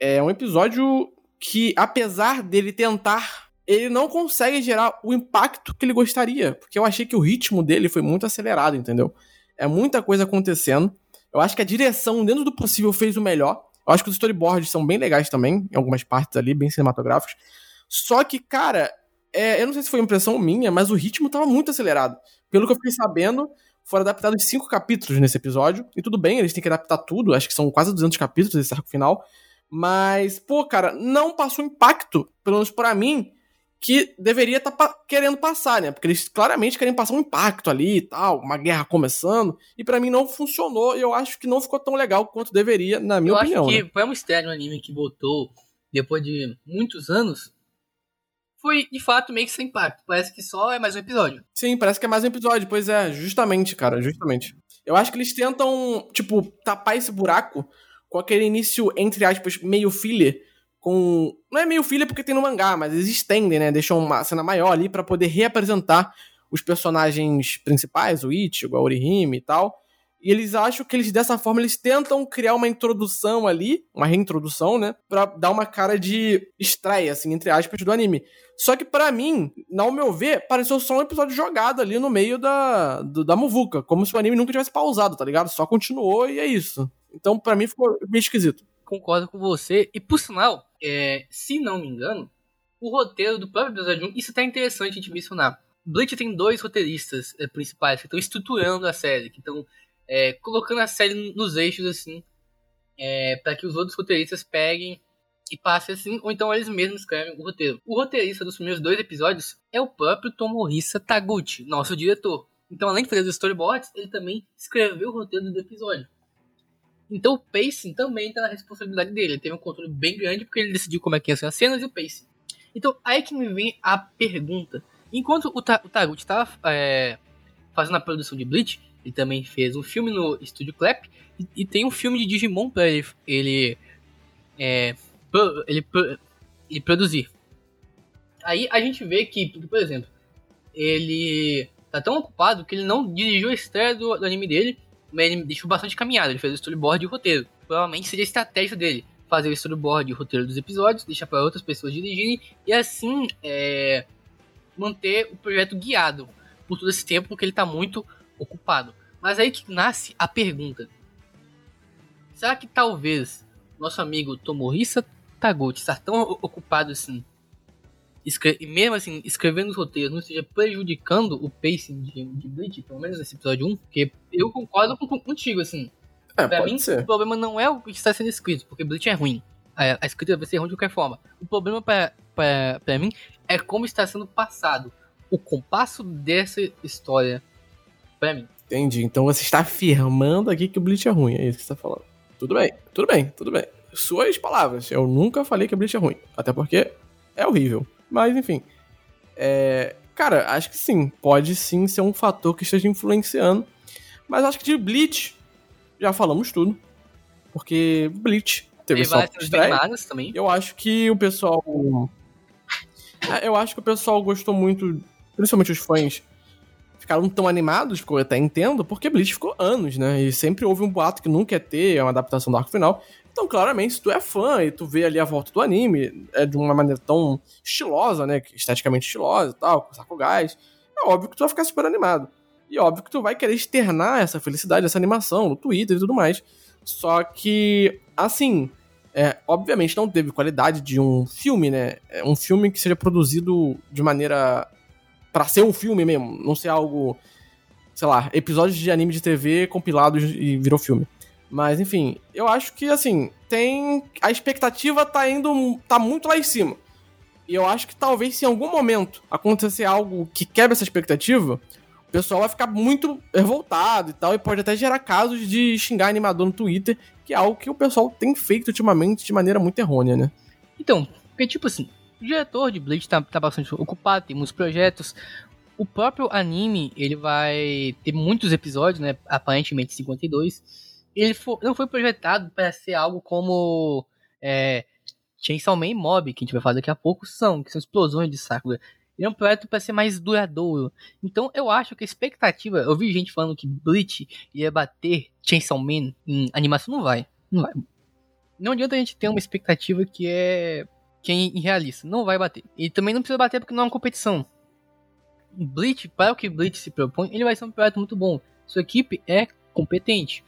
é um episódio que, apesar dele tentar, ele não consegue gerar o impacto que ele gostaria. Porque eu achei que o ritmo dele foi muito acelerado, entendeu? É muita coisa acontecendo. Eu acho que a direção, dentro do possível, fez o melhor. Eu acho que os storyboards são bem legais também, em algumas partes ali, bem cinematográficos. Só que, cara, é, eu não sei se foi impressão minha, mas o ritmo tava muito acelerado. Pelo que eu fiquei sabendo, foram adaptados cinco capítulos nesse episódio. E tudo bem, eles têm que adaptar tudo, acho que são quase 200 capítulos esse arco final. Mas, pô, cara, não passou impacto, pelo menos pra mim, que deveria estar pa querendo passar, né? Porque eles claramente querem passar um impacto ali e tal, uma guerra começando, e para mim não funcionou, e eu acho que não ficou tão legal quanto deveria, na minha eu opinião. acho que né? foi um mistério no anime que botou, depois de muitos anos, foi de fato meio que sem impacto. Parece que só é mais um episódio. Sim, parece que é mais um episódio, pois é, justamente, cara, justamente. Eu acho que eles tentam, tipo, tapar esse buraco com aquele início, entre aspas, meio filler, com. Não é meio filler porque tem no mangá, mas eles estendem, né? Deixam uma cena maior ali para poder reapresentar os personagens principais, o Ichigo, a Orihime e tal. E eles acham que eles, dessa forma, eles tentam criar uma introdução ali, uma reintrodução, né? Pra dar uma cara de estreia, assim, entre aspas, do anime. Só que para mim, ao meu ver, pareceu só um episódio jogado ali no meio da, do, da muvuca. Como se o anime nunca tivesse pausado, tá ligado? Só continuou e é isso. Então, para mim, ficou meio esquisito. Concordo com você. E por sinal, é, se não me engano, o roteiro do próprio episódio 1, isso tá interessante a gente mencionar. Bleach tem dois roteiristas é, principais que estão estruturando a série, que estão é, colocando a série nos eixos assim, é, para que os outros roteiristas peguem e passem assim, ou então eles mesmos escrevem o roteiro. O roteirista dos primeiros dois episódios é o próprio Tomohisa Taguchi, nosso diretor. Então, além de fazer os storyboards, ele também escreveu o roteiro do episódio. Então o pacing também tá na responsabilidade dele. Ele teve um controle bem grande porque ele decidiu como é que iam ser as cenas e o pacing. Então aí que me vem a pergunta. Enquanto o, Ta o Taguchi estava é, fazendo a produção de Bleach, ele também fez um filme no Estúdio Clap e, e, tem um filme de Digimon para ele, ele, é, pro, ele, pro, ele produzir. Aí a gente vê que, por exemplo, ele tá tão ocupado que ele não dirigiu a estreia do, do anime dele ele deixou bastante caminhada. Ele fez o storyboard e o roteiro. Provavelmente seria a estratégia dele. Fazer o storyboard e o roteiro dos episódios, deixar para outras pessoas dirigirem e assim é, manter o projeto guiado por todo esse tempo, porque ele está muito ocupado. Mas aí que nasce a pergunta: será que talvez nosso amigo Tomohisa Taguchi estar tão ocupado assim e mesmo assim, escrevendo os roteiros não esteja prejudicando o pacing de, de Bleach, pelo menos nesse episódio 1, porque eu concordo com, contigo, assim. É, pra mim, ser. o problema não é o que está sendo escrito, porque Bleach é ruim. A, a escrita vai ser ruim de qualquer forma. O problema pra, pra, pra mim é como está sendo passado o compasso dessa história pra mim. Entendi. Então você está afirmando aqui que o Bleach é ruim, é isso que você está falando. Tudo bem, tudo bem, tudo bem. Suas palavras. Eu nunca falei que o Bleach é ruim. Até porque é horrível. Mas, enfim. É, cara, acho que sim. Pode sim ser um fator que esteja influenciando. Mas acho que de Bleach, já falamos tudo. Porque Bleach teve só estreia. também. Eu acho que o pessoal. É, Eu acho que o pessoal gostou muito, principalmente os fãs, ficaram tão animados, que eu até entendo, porque Bleach ficou anos, né? E sempre houve um boato que nunca ia ter, é uma adaptação do arco final. Então, claramente, se tu é fã e tu vê ali a volta do anime, é de uma maneira tão estilosa, né? Esteticamente estilosa e tal, com saco gás, é óbvio que tu vai ficar super animado. E óbvio que tu vai querer externar essa felicidade, essa animação no Twitter e tudo mais. Só que, assim, é, obviamente não teve qualidade de um filme, né? É um filme que seja produzido de maneira Pra ser um filme mesmo, não ser algo, sei lá, episódios de anime de TV compilados e virou filme. Mas enfim, eu acho que assim, tem a expectativa tá indo tá muito lá em cima. E eu acho que talvez se em algum momento acontecer algo que quebra essa expectativa, o pessoal vai ficar muito revoltado e tal, e pode até gerar casos de xingar animador no Twitter, que é algo que o pessoal tem feito ultimamente de maneira muito errônea, né? Então, porque tipo assim, o diretor de Bleach tá, tá bastante ocupado, tem muitos projetos. O próprio anime, ele vai ter muitos episódios, né? Aparentemente 52. Ele fo- não foi projetado para ser algo como é, Chainsaw Man e Mob, que a gente vai falar daqui a pouco, são, que são explosões de Sakura. Ele é um projeto para ser mais duradouro. Então eu acho que a expectativa. Eu vi gente falando que Bleach ia bater Chainsaw Man em animação. Não vai. Não vai. Não adianta a gente ter uma expectativa que é que é irrealista. Não vai bater. E também não precisa bater porque não é uma competição. Bleach, para o que Bleach se propõe, ele vai ser um projeto muito bom. Sua equipe é competente.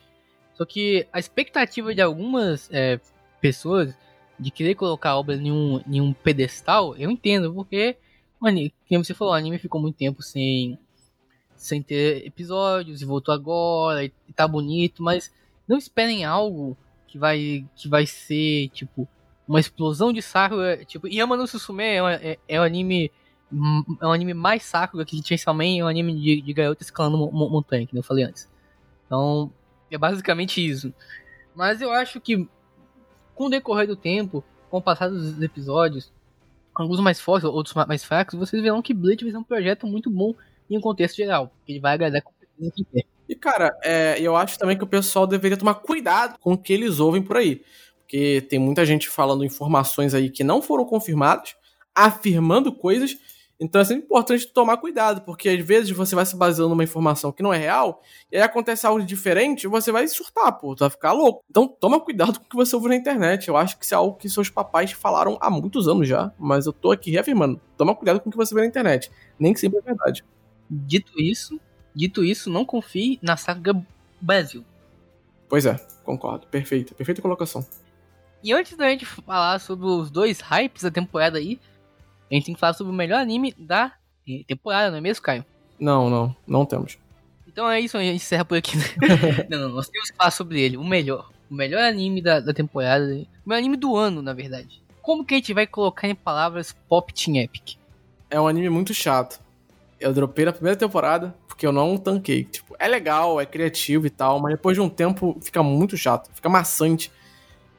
Só que a expectativa de algumas é, pessoas de querer colocar a obra em um, em um pedestal, eu entendo, porque, mano, como você falou, o anime ficou muito tempo sem, sem ter episódios e voltou agora e, tá bonito, mas não esperem algo que vai, que vai ser, tipo, uma explosão de Sakura, tipo, Yama no Susume é, é, é um anime é um anime mais Sakura que Chainsaw Man é um anime de, de garota escalando mo- mo- montanha, que eu falei antes. Então, é basicamente isso. Mas eu acho que com o decorrer do tempo, com o passar dos episódios, alguns mais fortes, outros ma- mais fracos, vocês verão que Bleach vai ser um projeto muito bom em um contexto geral. Ele vai agradar com quem quer. E, cara, é, eu acho também que o pessoal deveria tomar cuidado com o que eles ouvem por aí. Porque tem muita gente falando informações aí que não foram confirmadas, afirmando coisas. Então é sempre importante tomar cuidado, porque às vezes você vai se baseando numa informação que não é real, e aí acontece algo diferente, você vai surtar, pô, vai ficar louco. Então toma cuidado com o que você ouve na internet. Eu acho que isso é algo que seus papais falaram há muitos anos já, mas eu tô aqui reafirmando. Toma cuidado com o que você vê na internet. Nem que sempre é verdade. Dito isso, dito isso, não confie na saga Brasil. Pois é, concordo. Perfeito. Perfeita colocação. E antes da gente falar sobre os dois hypes da temporada aí, a gente tem que falar sobre o melhor anime da temporada, não é mesmo, Caio? Não, não, não temos. Então é isso, a gente encerra por aqui. (laughs) não, não, nós temos que falar sobre ele, o melhor. O melhor anime da, da temporada. O melhor anime do ano, na verdade. Como que a gente vai colocar em palavras Pop Team Epic? É um anime muito chato. Eu dropei na primeira temporada porque eu não tanquei. Tipo, é legal, é criativo e tal, mas depois de um tempo fica muito chato, fica maçante.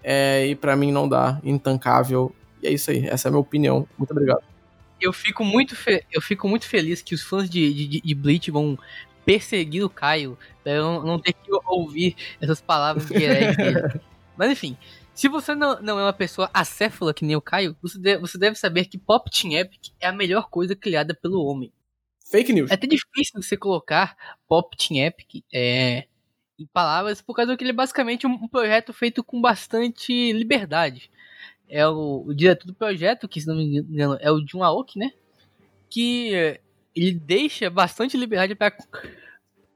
É, e pra mim não dá, intancável. E é isso aí, essa é a minha opinião. Muito obrigado. Eu fico muito, eu fico muito feliz que os fãs de, de, de Bleach vão perseguir o Caio pra eu não, não ter que ouvir essas palavras de (laughs) dele. Mas enfim, se você não, não é uma pessoa acéfala que nem o Caio, você deve, você deve saber que Pop Team Epic é a melhor coisa criada pelo homem. Fake news. É até difícil você colocar Pop Team Epic é, em palavras, por causa que ele é basicamente um, projeto feito com bastante liberdade. É o, o diretor do projeto, que se não me engano é o Jun Aoki, né? Que é, ele deixa bastante liberdade para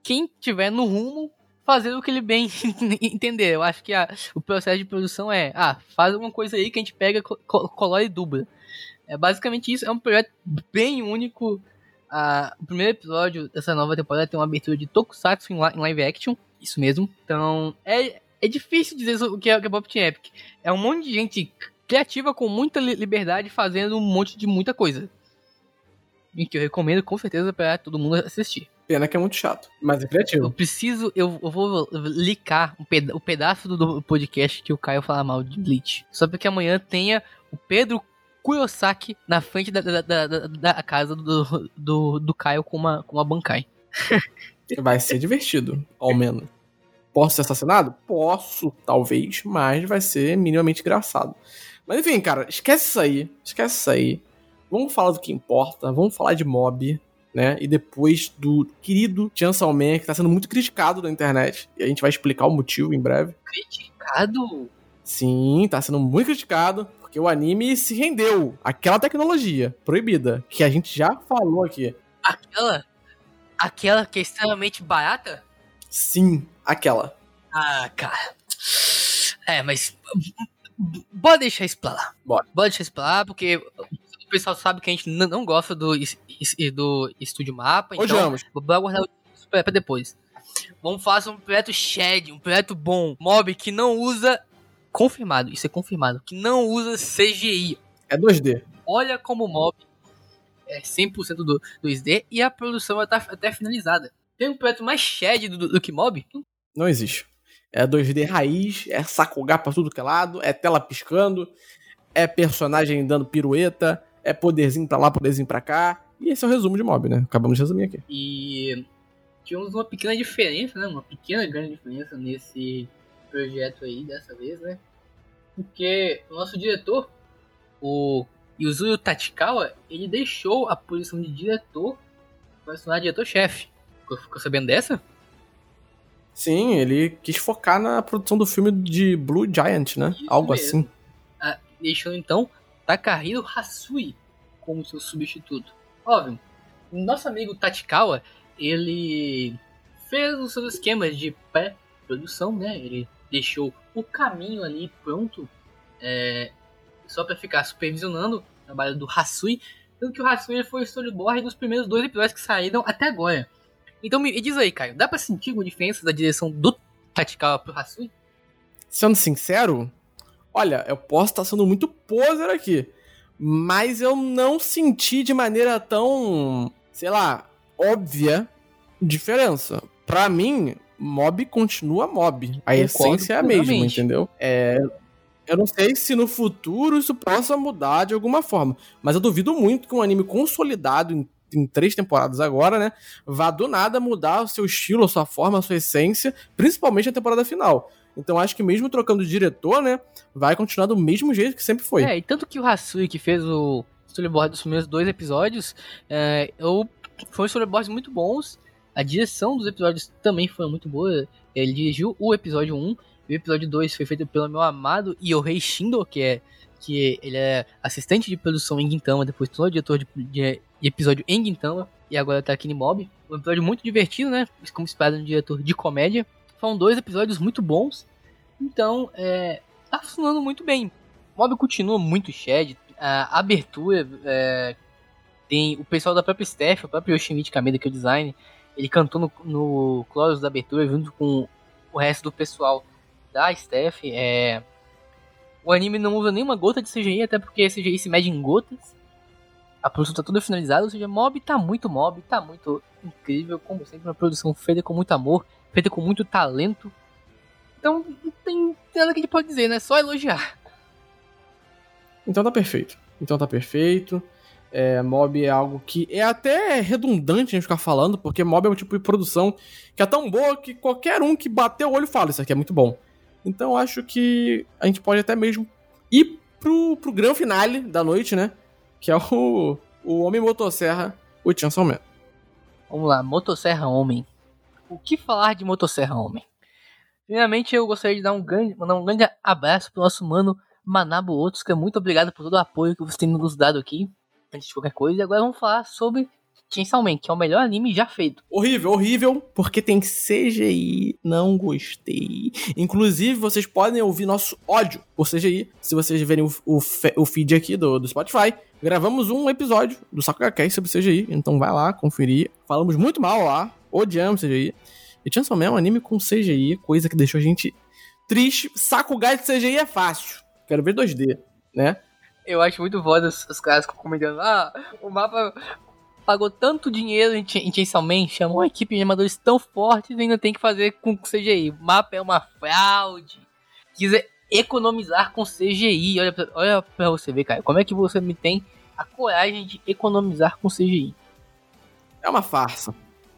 quem tiver no rumo fazer o que ele bem (laughs) entender. Eu acho que a- o processo de produção é, ah, faz alguma coisa aí que a gente pega, co- co- colore e dubla. É basicamente isso, é um projeto bem único. Ah, o primeiro episódio dessa nova temporada tem uma abertura de Tokusatsu em live action, isso mesmo. Então, é, é difícil dizer o que é, o que é Pop Team Epic. É um monte de gente criativa com muita li- liberdade fazendo um monte de muita coisa. E que eu recomendo com certeza para todo mundo assistir. Pena que é muito chato, mas é Eu criativo. preciso, eu, eu vou licar um peda- o pedaço do, do podcast que o Caio fala mal de Bleach. Só porque amanhã tenha o Pedro Kurosaki na frente da, da, da, da- da casa do, do, do Caio com uma, com uma Bankai. Vai ser divertido, ao menos. Posso ser assassinado? Posso, talvez, mas vai ser minimamente engraçado. Mas enfim, cara, esquece isso aí. Esquece isso aí. Vamos falar do que importa. Vamos falar de mob, né? E depois do querido Chainsaw Man, que tá sendo muito criticado na internet. E a gente vai explicar o motivo em breve. Criticado? Sim, tá sendo muito criticado. Porque o anime se rendeu àquela tecnologia proibida, que a gente já falou aqui. Aquela? Aquela que é extremamente barata? Sim, aquela. Ah, cara. É, mas. Bora deixar isso pra lá. Bora. Bora deixar isso pra lá, porque o pessoal sabe que a gente não gosta do, do Estúdio Mapa. Então, Odiamos. bora guardar isso pra depois. Vamos fazer um projeto Shed, um projeto bom. Mob que não usa. Confirmado, isso é confirmado. Que não usa CGI. É 2D. Olha como o mob é 100% do, do SD e a produção já tá até finalizada. Tem um projeto mais shed do, do que mob? Não existe. É 2D raiz, é sacogar pra tudo que é lado, é tela piscando, é personagem dando pirueta, é poderzinho pra lá, poderzinho pra cá. E esse é o resumo de mob, né? Acabamos de resumir aqui. E tivemos uma pequena diferença, né? Uma pequena grande diferença nesse projeto aí dessa vez, né? Porque o nosso diretor, o Yuzuyo Tachikawa, ele deixou a posição de diretor para se tornar diretor-chefe. Ficou sabendo dessa? Sim, ele quis focar na produção do filme de Blue Giant, né? Isso Algo mesmo. assim. Ah, deixando então Takahiro Hasui como seu substituto. Óbvio, nosso amigo Tachikawa, ele fez os seus esquemas de pré-produção, né? Ele deixou o caminho ali pronto é, só para ficar supervisionando o trabalho do Hasui. Tanto que o Hasui foi o storyboard dos primeiros dois episódios que saíram até agora. Então me diz aí, Caio, dá pra sentir alguma diferença da direção do Tachikawa pro Hasui? Sendo sincero, olha, eu posso estar sendo muito poser aqui, mas eu não senti de maneira tão, sei lá, óbvia diferença. Pra mim, mob continua mob. A essência é a mesma, entendeu? É, eu não sei se no futuro isso possa mudar de alguma forma, mas eu duvido muito que um anime consolidado em, em três temporadas agora, né, vá do nada mudar o seu estilo, a sua forma, a sua essência, principalmente na temporada final. Então acho que mesmo trocando de diretor, né, vai continuar do mesmo jeito que sempre foi. É, e tanto que o Hasui, que fez o storyboard dos primeiros dois episódios, é, eu, foram storyboards muito bons. A direção dos episódios também foi muito boa. Ele dirigiu o episódio 1 e o episódio 2 foi feito pelo meu amado Yohei Shindo, que é que ele é assistente de produção em Gintama, depois tornou diretor de, de- de episódio em Gintama e agora tá aqui em Mob. Um episódio muito divertido, né? Como esperado no diretor de comédia. Foram dois episódios muito bons. Então, é, tá funcionando muito bem. Mob continua muito shed. A abertura é, tem o pessoal da própria Steph, o próprio Yoshimichi Kameda, que é o design. Ele cantou no, no da abertura junto com o resto do pessoal da Steph. É, o anime não usa nenhuma gota de CGI, até porque CGI se mede em gotas. A produção tá toda finalizada, ou seja, mob tá muito mob, tá muito incrível, como sempre, uma produção feita com muito amor, feita com muito talento. Então, não tem nada que a gente pode dizer, né? Só elogiar. Então tá perfeito. Então tá perfeito. É, mob é algo que é até redundante a gente ficar falando, porque mob é um tipo de produção que é tão boa que qualquer um que bater o olho fala, isso aqui é muito bom. Então acho que a gente pode até mesmo ir pro, pro grande finale da noite, né? Que é o, o Homem Motosserra, o Chainsaw Man. Vamos lá, Motosserra Homem. O que falar de Motosserra Homem? Primeiramente, eu gostaria de dar um grande, mandar um grande abraço pro nosso mano Manabo Otsuka. Muito obrigado por todo o apoio que você tem nos dado aqui, antes de qualquer coisa. E agora vamos falar sobre Chainsaw Man, que é o melhor anime já feito. Horrível, horrível, porque tem CGI. Não gostei. Inclusive, vocês podem ouvir nosso ódio por CGI. Se vocês verem o, o, o feed aqui do, do Spotify, gravamos um episódio do Sakura sobre CGI. Então vai lá conferir. Falamos muito mal lá. Odiamos CGI. E Chainsaw Man é um anime com CGI, coisa que deixou a gente triste. Sakugai de CGI é fácil. Quero ver 2D, né? Eu acho muito foda os, os caras comentando. Ah, o mapa pagou tanto dinheiro Man, chamou uma equipe de amadores tão fortes e ainda tem que fazer com CGI. O mapa é uma fraude. Quis economizar com CGI. Olha pra, olha pra você ver, cara. Como é que você me tem a coragem de economizar com CGI? É uma farsa.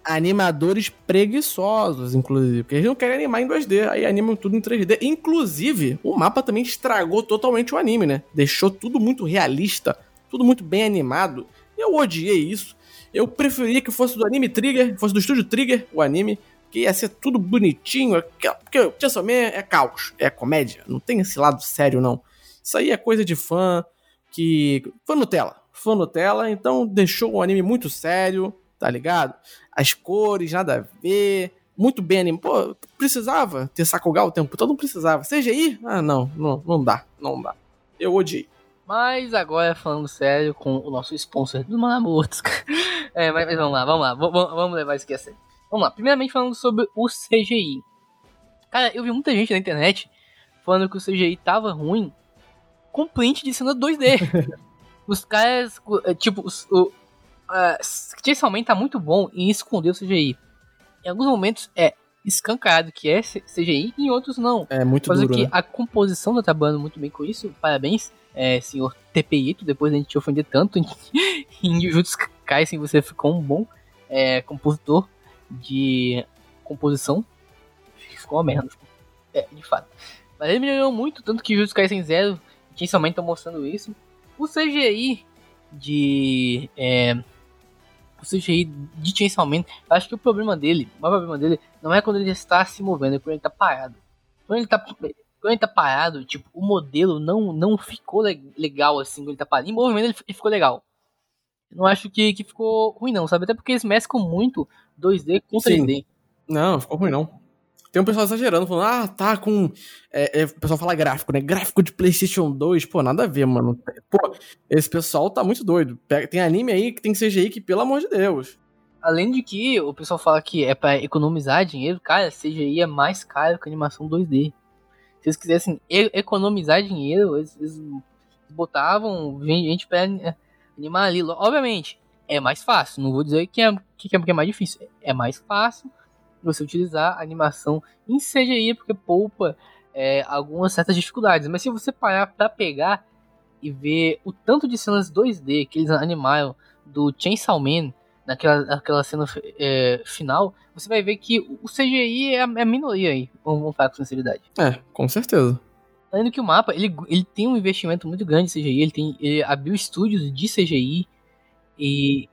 animadores preguiçosos, inclusive. Porque eles não querem animar em 2D, aí animam tudo em 3D. Inclusive, o mapa também estragou totalmente o anime, né? Deixou tudo muito realista, tudo muito bem animado. Eu odiei isso. Eu preferia que fosse do anime Trigger, fosse do estúdio Trigger, o anime, que ia ser tudo bonitinho. Porque o Chainsaw Man é caos, é comédia, não tem esse lado sério, não. Isso aí é coisa de fã, que. fã Nutella. Fã Nutella, então deixou o anime muito sério, tá ligado? As cores, nada a ver. Muito bem animado. Pô, precisava ter Sakuga o tempo todo, não precisava. CGI? Ah, não, não, não dá, não dá. Eu odiei. Mas agora, falando sério, com o nosso sponsor do Mamortos. (laughs) é, mas, mas, vamos lá, vamos lá, vamos, levar isso aqui a sério. Vamos lá, primeiramente falando sobre o CGI. Cara, eu vi muita gente na internet falando que o CGI tava ruim com print de cena 2D. (laughs) os caras, é, tipo, o, uh, tá muito bom em esconder o CGI. Em alguns momentos é escancarado que é CGI, em outros não. É muito Mas duro, que né? a composição tá trabalhando muito bem com isso. Parabéns é, senhor TPI, depois a gente te ofender tanto (laughs) em, em Jujutsu Kaisen, você ficou um bom é, compositor de composição. Ficou uma merda. É, de fato. Mas ele melhorou muito, tanto que Jujutsu Kaisen Zero e Chainsaw tá mostrando isso. O CGI de... É, o CGI de Chainsaw Man, acho que o problema dele, o maior problema dele, não é quando ele está se movendo, é quando ele está parado. Quando ele está quando ele tá parado, tipo, o modelo não, não ficou legal assim quando ele tá parado. Em movimento ele, ele ficou legal. Não acho que, que ficou ruim, não, sabe? Até porque eles mesclam muito 2D com 3D. Sim. Não, ficou ruim, não. Tem um pessoal exagerando, falando, ah, tá com. É, é, o pessoal fala gráfico, né? Gráfico de PlayStation 2. Pô, nada a ver, mano. Pô, esse pessoal tá muito doido. Tem anime aí que tem CGI que, pelo amor de Deus. Além de que o pessoal fala que é para economizar dinheiro, cara, CGI é mais caro que animação 2D. Se eles quisessem economizar dinheiro, eles, eles botavam gente pra animar ali. Obviamente, é mais fácil. Não vou dizer que é, que é, mais difícil. É mais fácil você utilizar animação em CGI, porque poupa é, algumas certas dificuldades. Mas se você parar pra pegar e ver o tanto de cenas 2D que eles animaram do Chainsaw Man naquela, naquela cena é, final, você vai ver que o CGI é a, é a minoria aí, vamos falar com sinceridade. É, com certeza. Além do que o mapa, ele, ele tem um investimento muito grande em CGI, ele, tem, ele abriu estúdios de CGI e...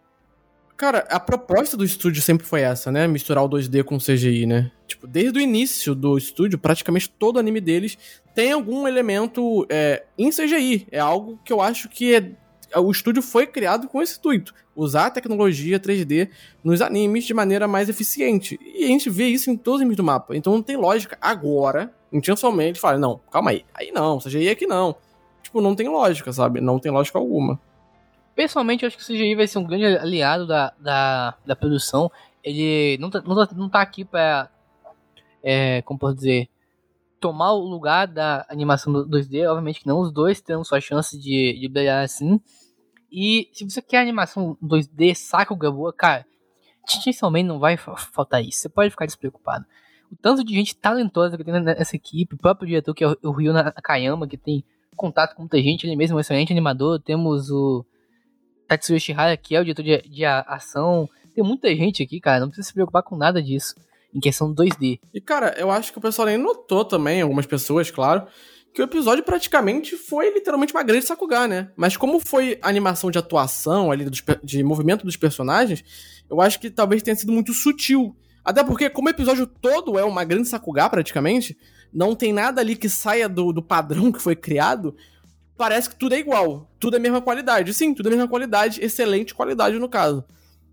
Cara, a proposta do estúdio sempre foi essa, né? Misturar o 2D com o CGI, né? Tipo, desde o início do estúdio, praticamente todo anime deles tem algum elemento é, em CGI. É algo que eu acho que é o estúdio foi criado com esse intuito: usar a tecnologia 3D nos animes de maneira mais eficiente. E a gente vê isso em todos os animes do mapa. Então não tem lógica agora, intencionalmente, falar: não, calma aí, aí não, CGI aqui não. Tipo, não tem lógica, sabe? Não tem lógica alguma. Pessoalmente, eu acho que o CGI vai ser um grande aliado da, da, da produção. Ele não tá, não tá, não tá aqui pra. É, como posso dizer? Tomar o lugar da animação 2D. Obviamente que não, os dois terão sua chance de, de brilhar assim. E se você quer animação 2D, saca o Gamboa, cara, Chainsaw Man não vai faltar isso. Você pode ficar despreocupado. O tanto de gente talentosa que tem nessa equipe, o próprio diretor que é o Ryo Nakayama, que tem contato com muita gente, ele mesmo é um excelente animador. Temos o Tatsuya Shihara, que é o diretor de, de ação. Tem muita gente aqui, cara, não precisa se preocupar com nada disso. Em questão 2D. E, cara, eu acho que o pessoal nem notou também, algumas pessoas, claro, que o episódio praticamente foi literalmente uma grande Sakuga, né? Mas como foi animação de atuação ali, de movimento dos personagens, eu acho que talvez tenha sido muito sutil. Até porque, como o episódio todo é uma grande Sakuga, praticamente, não tem nada ali que saia do, do padrão que foi criado, parece que tudo é igual. Tudo é a mesma qualidade. Sim, tudo é a mesma qualidade, excelente qualidade no caso.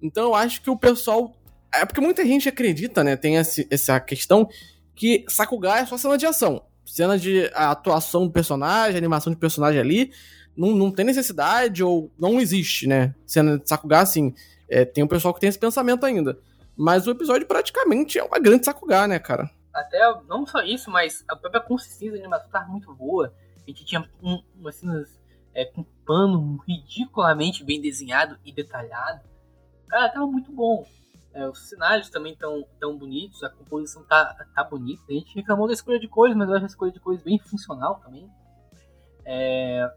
Então eu acho que o pessoal. É porque muita gente acredita, né? Tem esse, essa questão que Sakuga é só cena de ação cena de atuação do personagem, animação de personagem ali, não, não tem necessidade ou não existe, né? Cena de Sakuga, assim, é, tem um pessoal que tem esse pensamento ainda. Mas o episódio praticamente é uma grande Sakuga, né, cara? Até, não só isso, mas a própria consistência da animação tava muito boa. A gente tinha um, umas cenas é, com pano ridiculamente bem desenhado e detalhado. Cara, tava muito bom. É, os cenários também estão tão bonitos, a composição tá, tá bonita. A gente reclamou da escolha de cores, mas eu acho a escolha de cores bem funcional também. É,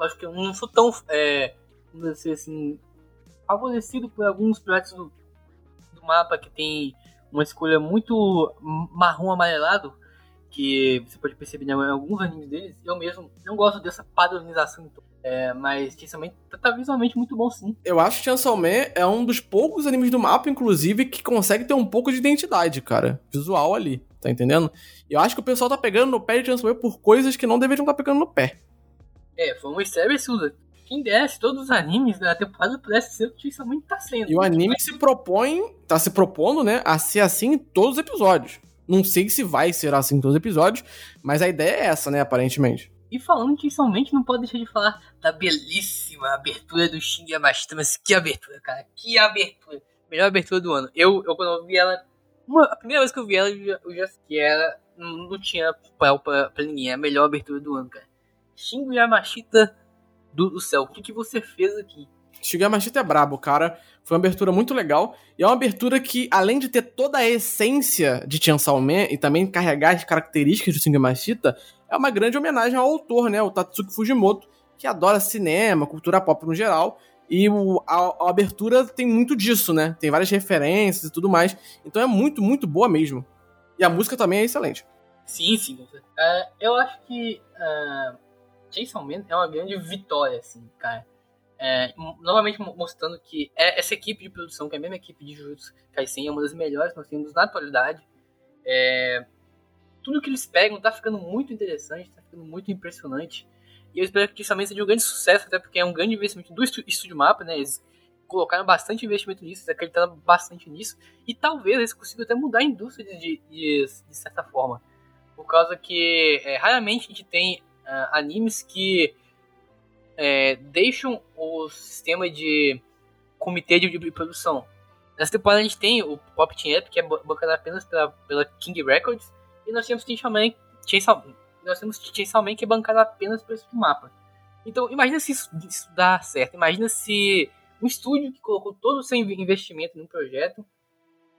acho que eu não sou tão, é, dizer assim, favorecido por alguns projetos do, do mapa que tem uma escolha muito marrom amarelado, que você pode perceber em alguns animes deles. Eu mesmo não gosto dessa padronização, é, mas também tá visualmente muito bom sim. Eu acho que Chainsaw Man é um dos poucos animes do mapa, inclusive, que consegue ter um pouco de identidade, cara, visual ali, tá entendendo? E eu acho que o pessoal tá pegando no pé de Chainsaw Man por coisas que não deveriam estar tá pegando no pé. É, foi uma estreia absurda. Quem desse todos os animes da temporada pudesse ser o que Chainsaw Man tá sendo. E o anime se propõe, tá se propondo, né, a ser assim em todos os episódios. Não sei se vai ser assim em todos os episódios, mas a ideia é essa, né, aparentemente. E falando que somente não pode deixar de falar da belíssima abertura do Shin Yamashita, mas que abertura, cara, que abertura. Melhor abertura do ano. Eu, eu quando eu vi ela, uma, a primeira vez que eu vi ela, eu já, já que ela não, não tinha papel pra, pra ninguém, é a melhor abertura do ano, cara. Shin Yamashita do, do céu, o que, que você fez aqui? Shin Yamashita é brabo, cara. Foi uma abertura muito legal. E é uma abertura que, além de ter toda a essência de Chainsaw Man e também carregar as características do Shin Yamashita, é uma grande homenagem ao autor, né, o Tatsuki Fujimoto, que adora cinema, cultura pop no geral, e o, a, a, abertura tem muito disso, né? Tem várias referências e tudo mais. Então é muito, muito boa mesmo. E a música também é excelente. Sim, sim. Uh, eu acho que uh, Chainsaw Man é uma grande vitória, assim, cara. É, novamente mostrando que essa equipe de produção, que é a mesma equipe de Jujutsu Kaisen, é uma das melhores que nós temos na atualidade. É, tudo que eles pegam tá ficando muito interessante, tá ficando muito impressionante. E eu espero que isso também seja um grande sucesso, até porque é um grande investimento do Estúdio Mapa, né? Eles colocaram bastante investimento nisso, acreditaram bastante nisso. E talvez eles consigam até mudar a indústria de, de, de certa forma. Por causa que é, raramente a gente tem uh, animes que é, deixam o sistema de comitê de, de, produção. Nessa temporada a gente tem o Pop Team Up, que é bancado apenas pela, pela King Records, e nós temos Chainsaw Man, Chainsaw, nós temos Chainsaw Man que é bancado apenas por esse mapa. Então, imagina se isso, isso dá certo. Imagina se um estúdio que colocou todo o seu investimento num projeto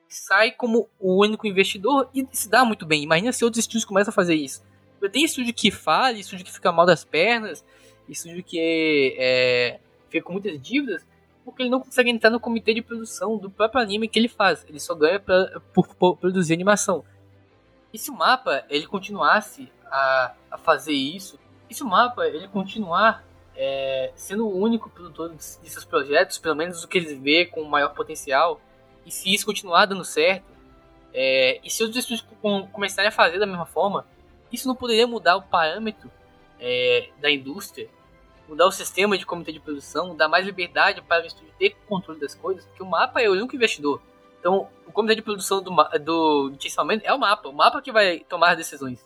sai como o único investidor e se dá muito bem. Imagina se outros estúdios começam a fazer isso. Tem estúdio que falha, estúdio que fica mal das pernas, estúdio que é, fica com muitas dívidas, porque ele não consegue entrar no comitê de produção do próprio anime que ele faz. Ele só ganha pra, por, por produzir animação. E se o mapa ele continuasse a, a fazer isso, e se o mapa ele continuar é, sendo o único produtor desses projetos, pelo menos o que eles vê com maior potencial, e se isso continuar dando certo, é, e se os estúdios começarem a fazer da mesma forma, isso não poderia mudar o parâmetro é, da indústria, mudar o sistema de comitê de produção, dar mais liberdade para o estúdio ter controle das coisas, porque o mapa é o único investidor. Então, o comitê de produção do, do Chainsaw Man é o mapa, o mapa que vai tomar as decisões.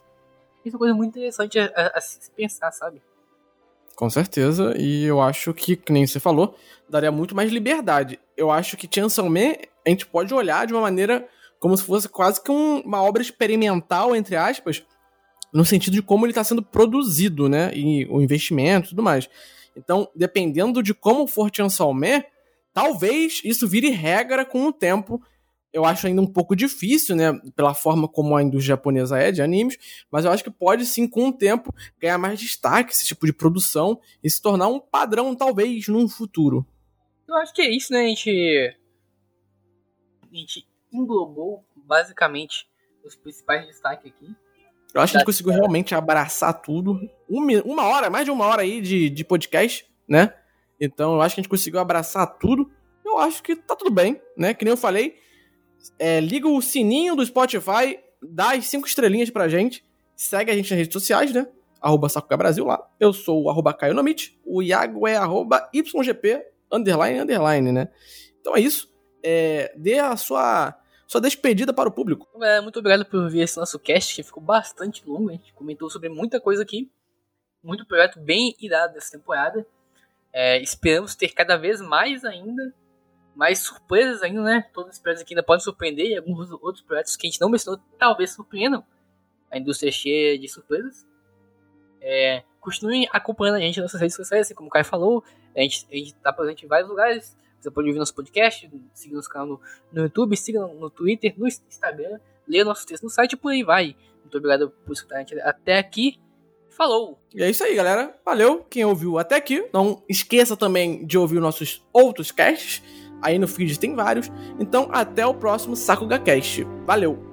Isso é uma coisa muito interessante a, a, a se pensar, sabe? Com certeza, e eu acho que, que nem você falou, daria muito mais liberdade. Eu acho que Chainsaw Man a gente pode olhar de uma maneira como se fosse quase que um, uma obra experimental, entre aspas, no sentido de como ele está sendo produzido, né? E o investimento e tudo mais. Então, dependendo de como for Chainsaw Man, Talvez isso vire regra com o tempo. Eu acho ainda um pouco difícil, né? Pela forma como a indústria japonesa é de animes, mas eu acho que pode sim, com o tempo, ganhar mais destaque esse tipo de produção e se tornar um padrão, talvez, num futuro. Eu acho que é isso, né? A gente. A gente englobou basicamente os principais destaques aqui. Eu acho que a gente conseguiu realmente abraçar tudo. Uma hora, mais de uma hora aí de, de podcast, né? Então eu acho que a gente conseguiu abraçar tudo. Eu acho que tá tudo bem, né? Que nem eu falei. É, liga o sininho do Spotify, dá as cinco estrelinhas pra gente. Segue a gente nas redes sociais, né? Arroba Sakuga Brasil lá. Eu sou o arroba Caio Nomit. O Iago é arroba YGP underline underline, né? Então é isso. É, dê a sua, sua despedida para o público. É, muito obrigado por ver esse nosso cast, que ficou bastante longo. A gente comentou sobre muita coisa aqui. Muito projeto bem irado dessa temporada. É, esperamos ter cada vez mais ainda, mais surpresas ainda, né? Todos os projetos aqui ainda podem surpreender e alguns outros projetos que a gente não mencionou talvez surpreendam. A indústria é cheia de surpresas. É, continuem acompanhando a gente nas nossas redes sociais, assim como o Caio falou. A gente, a gente tá presente em vários lugares. Você pode ouvir nosso podcast, seguir nosso canal no, no YouTube, siga no, no Twitter, no Instagram, leia nossos textos no site e por aí vai. Muito obrigado por escutar a gente até aqui. Falou! E é isso aí, galera. Valeu quem ouviu até aqui. Não esqueça também de ouvir nossos outros casts. aí no feed tem vários. Então até o próximo Sakuga Cast. Valeu!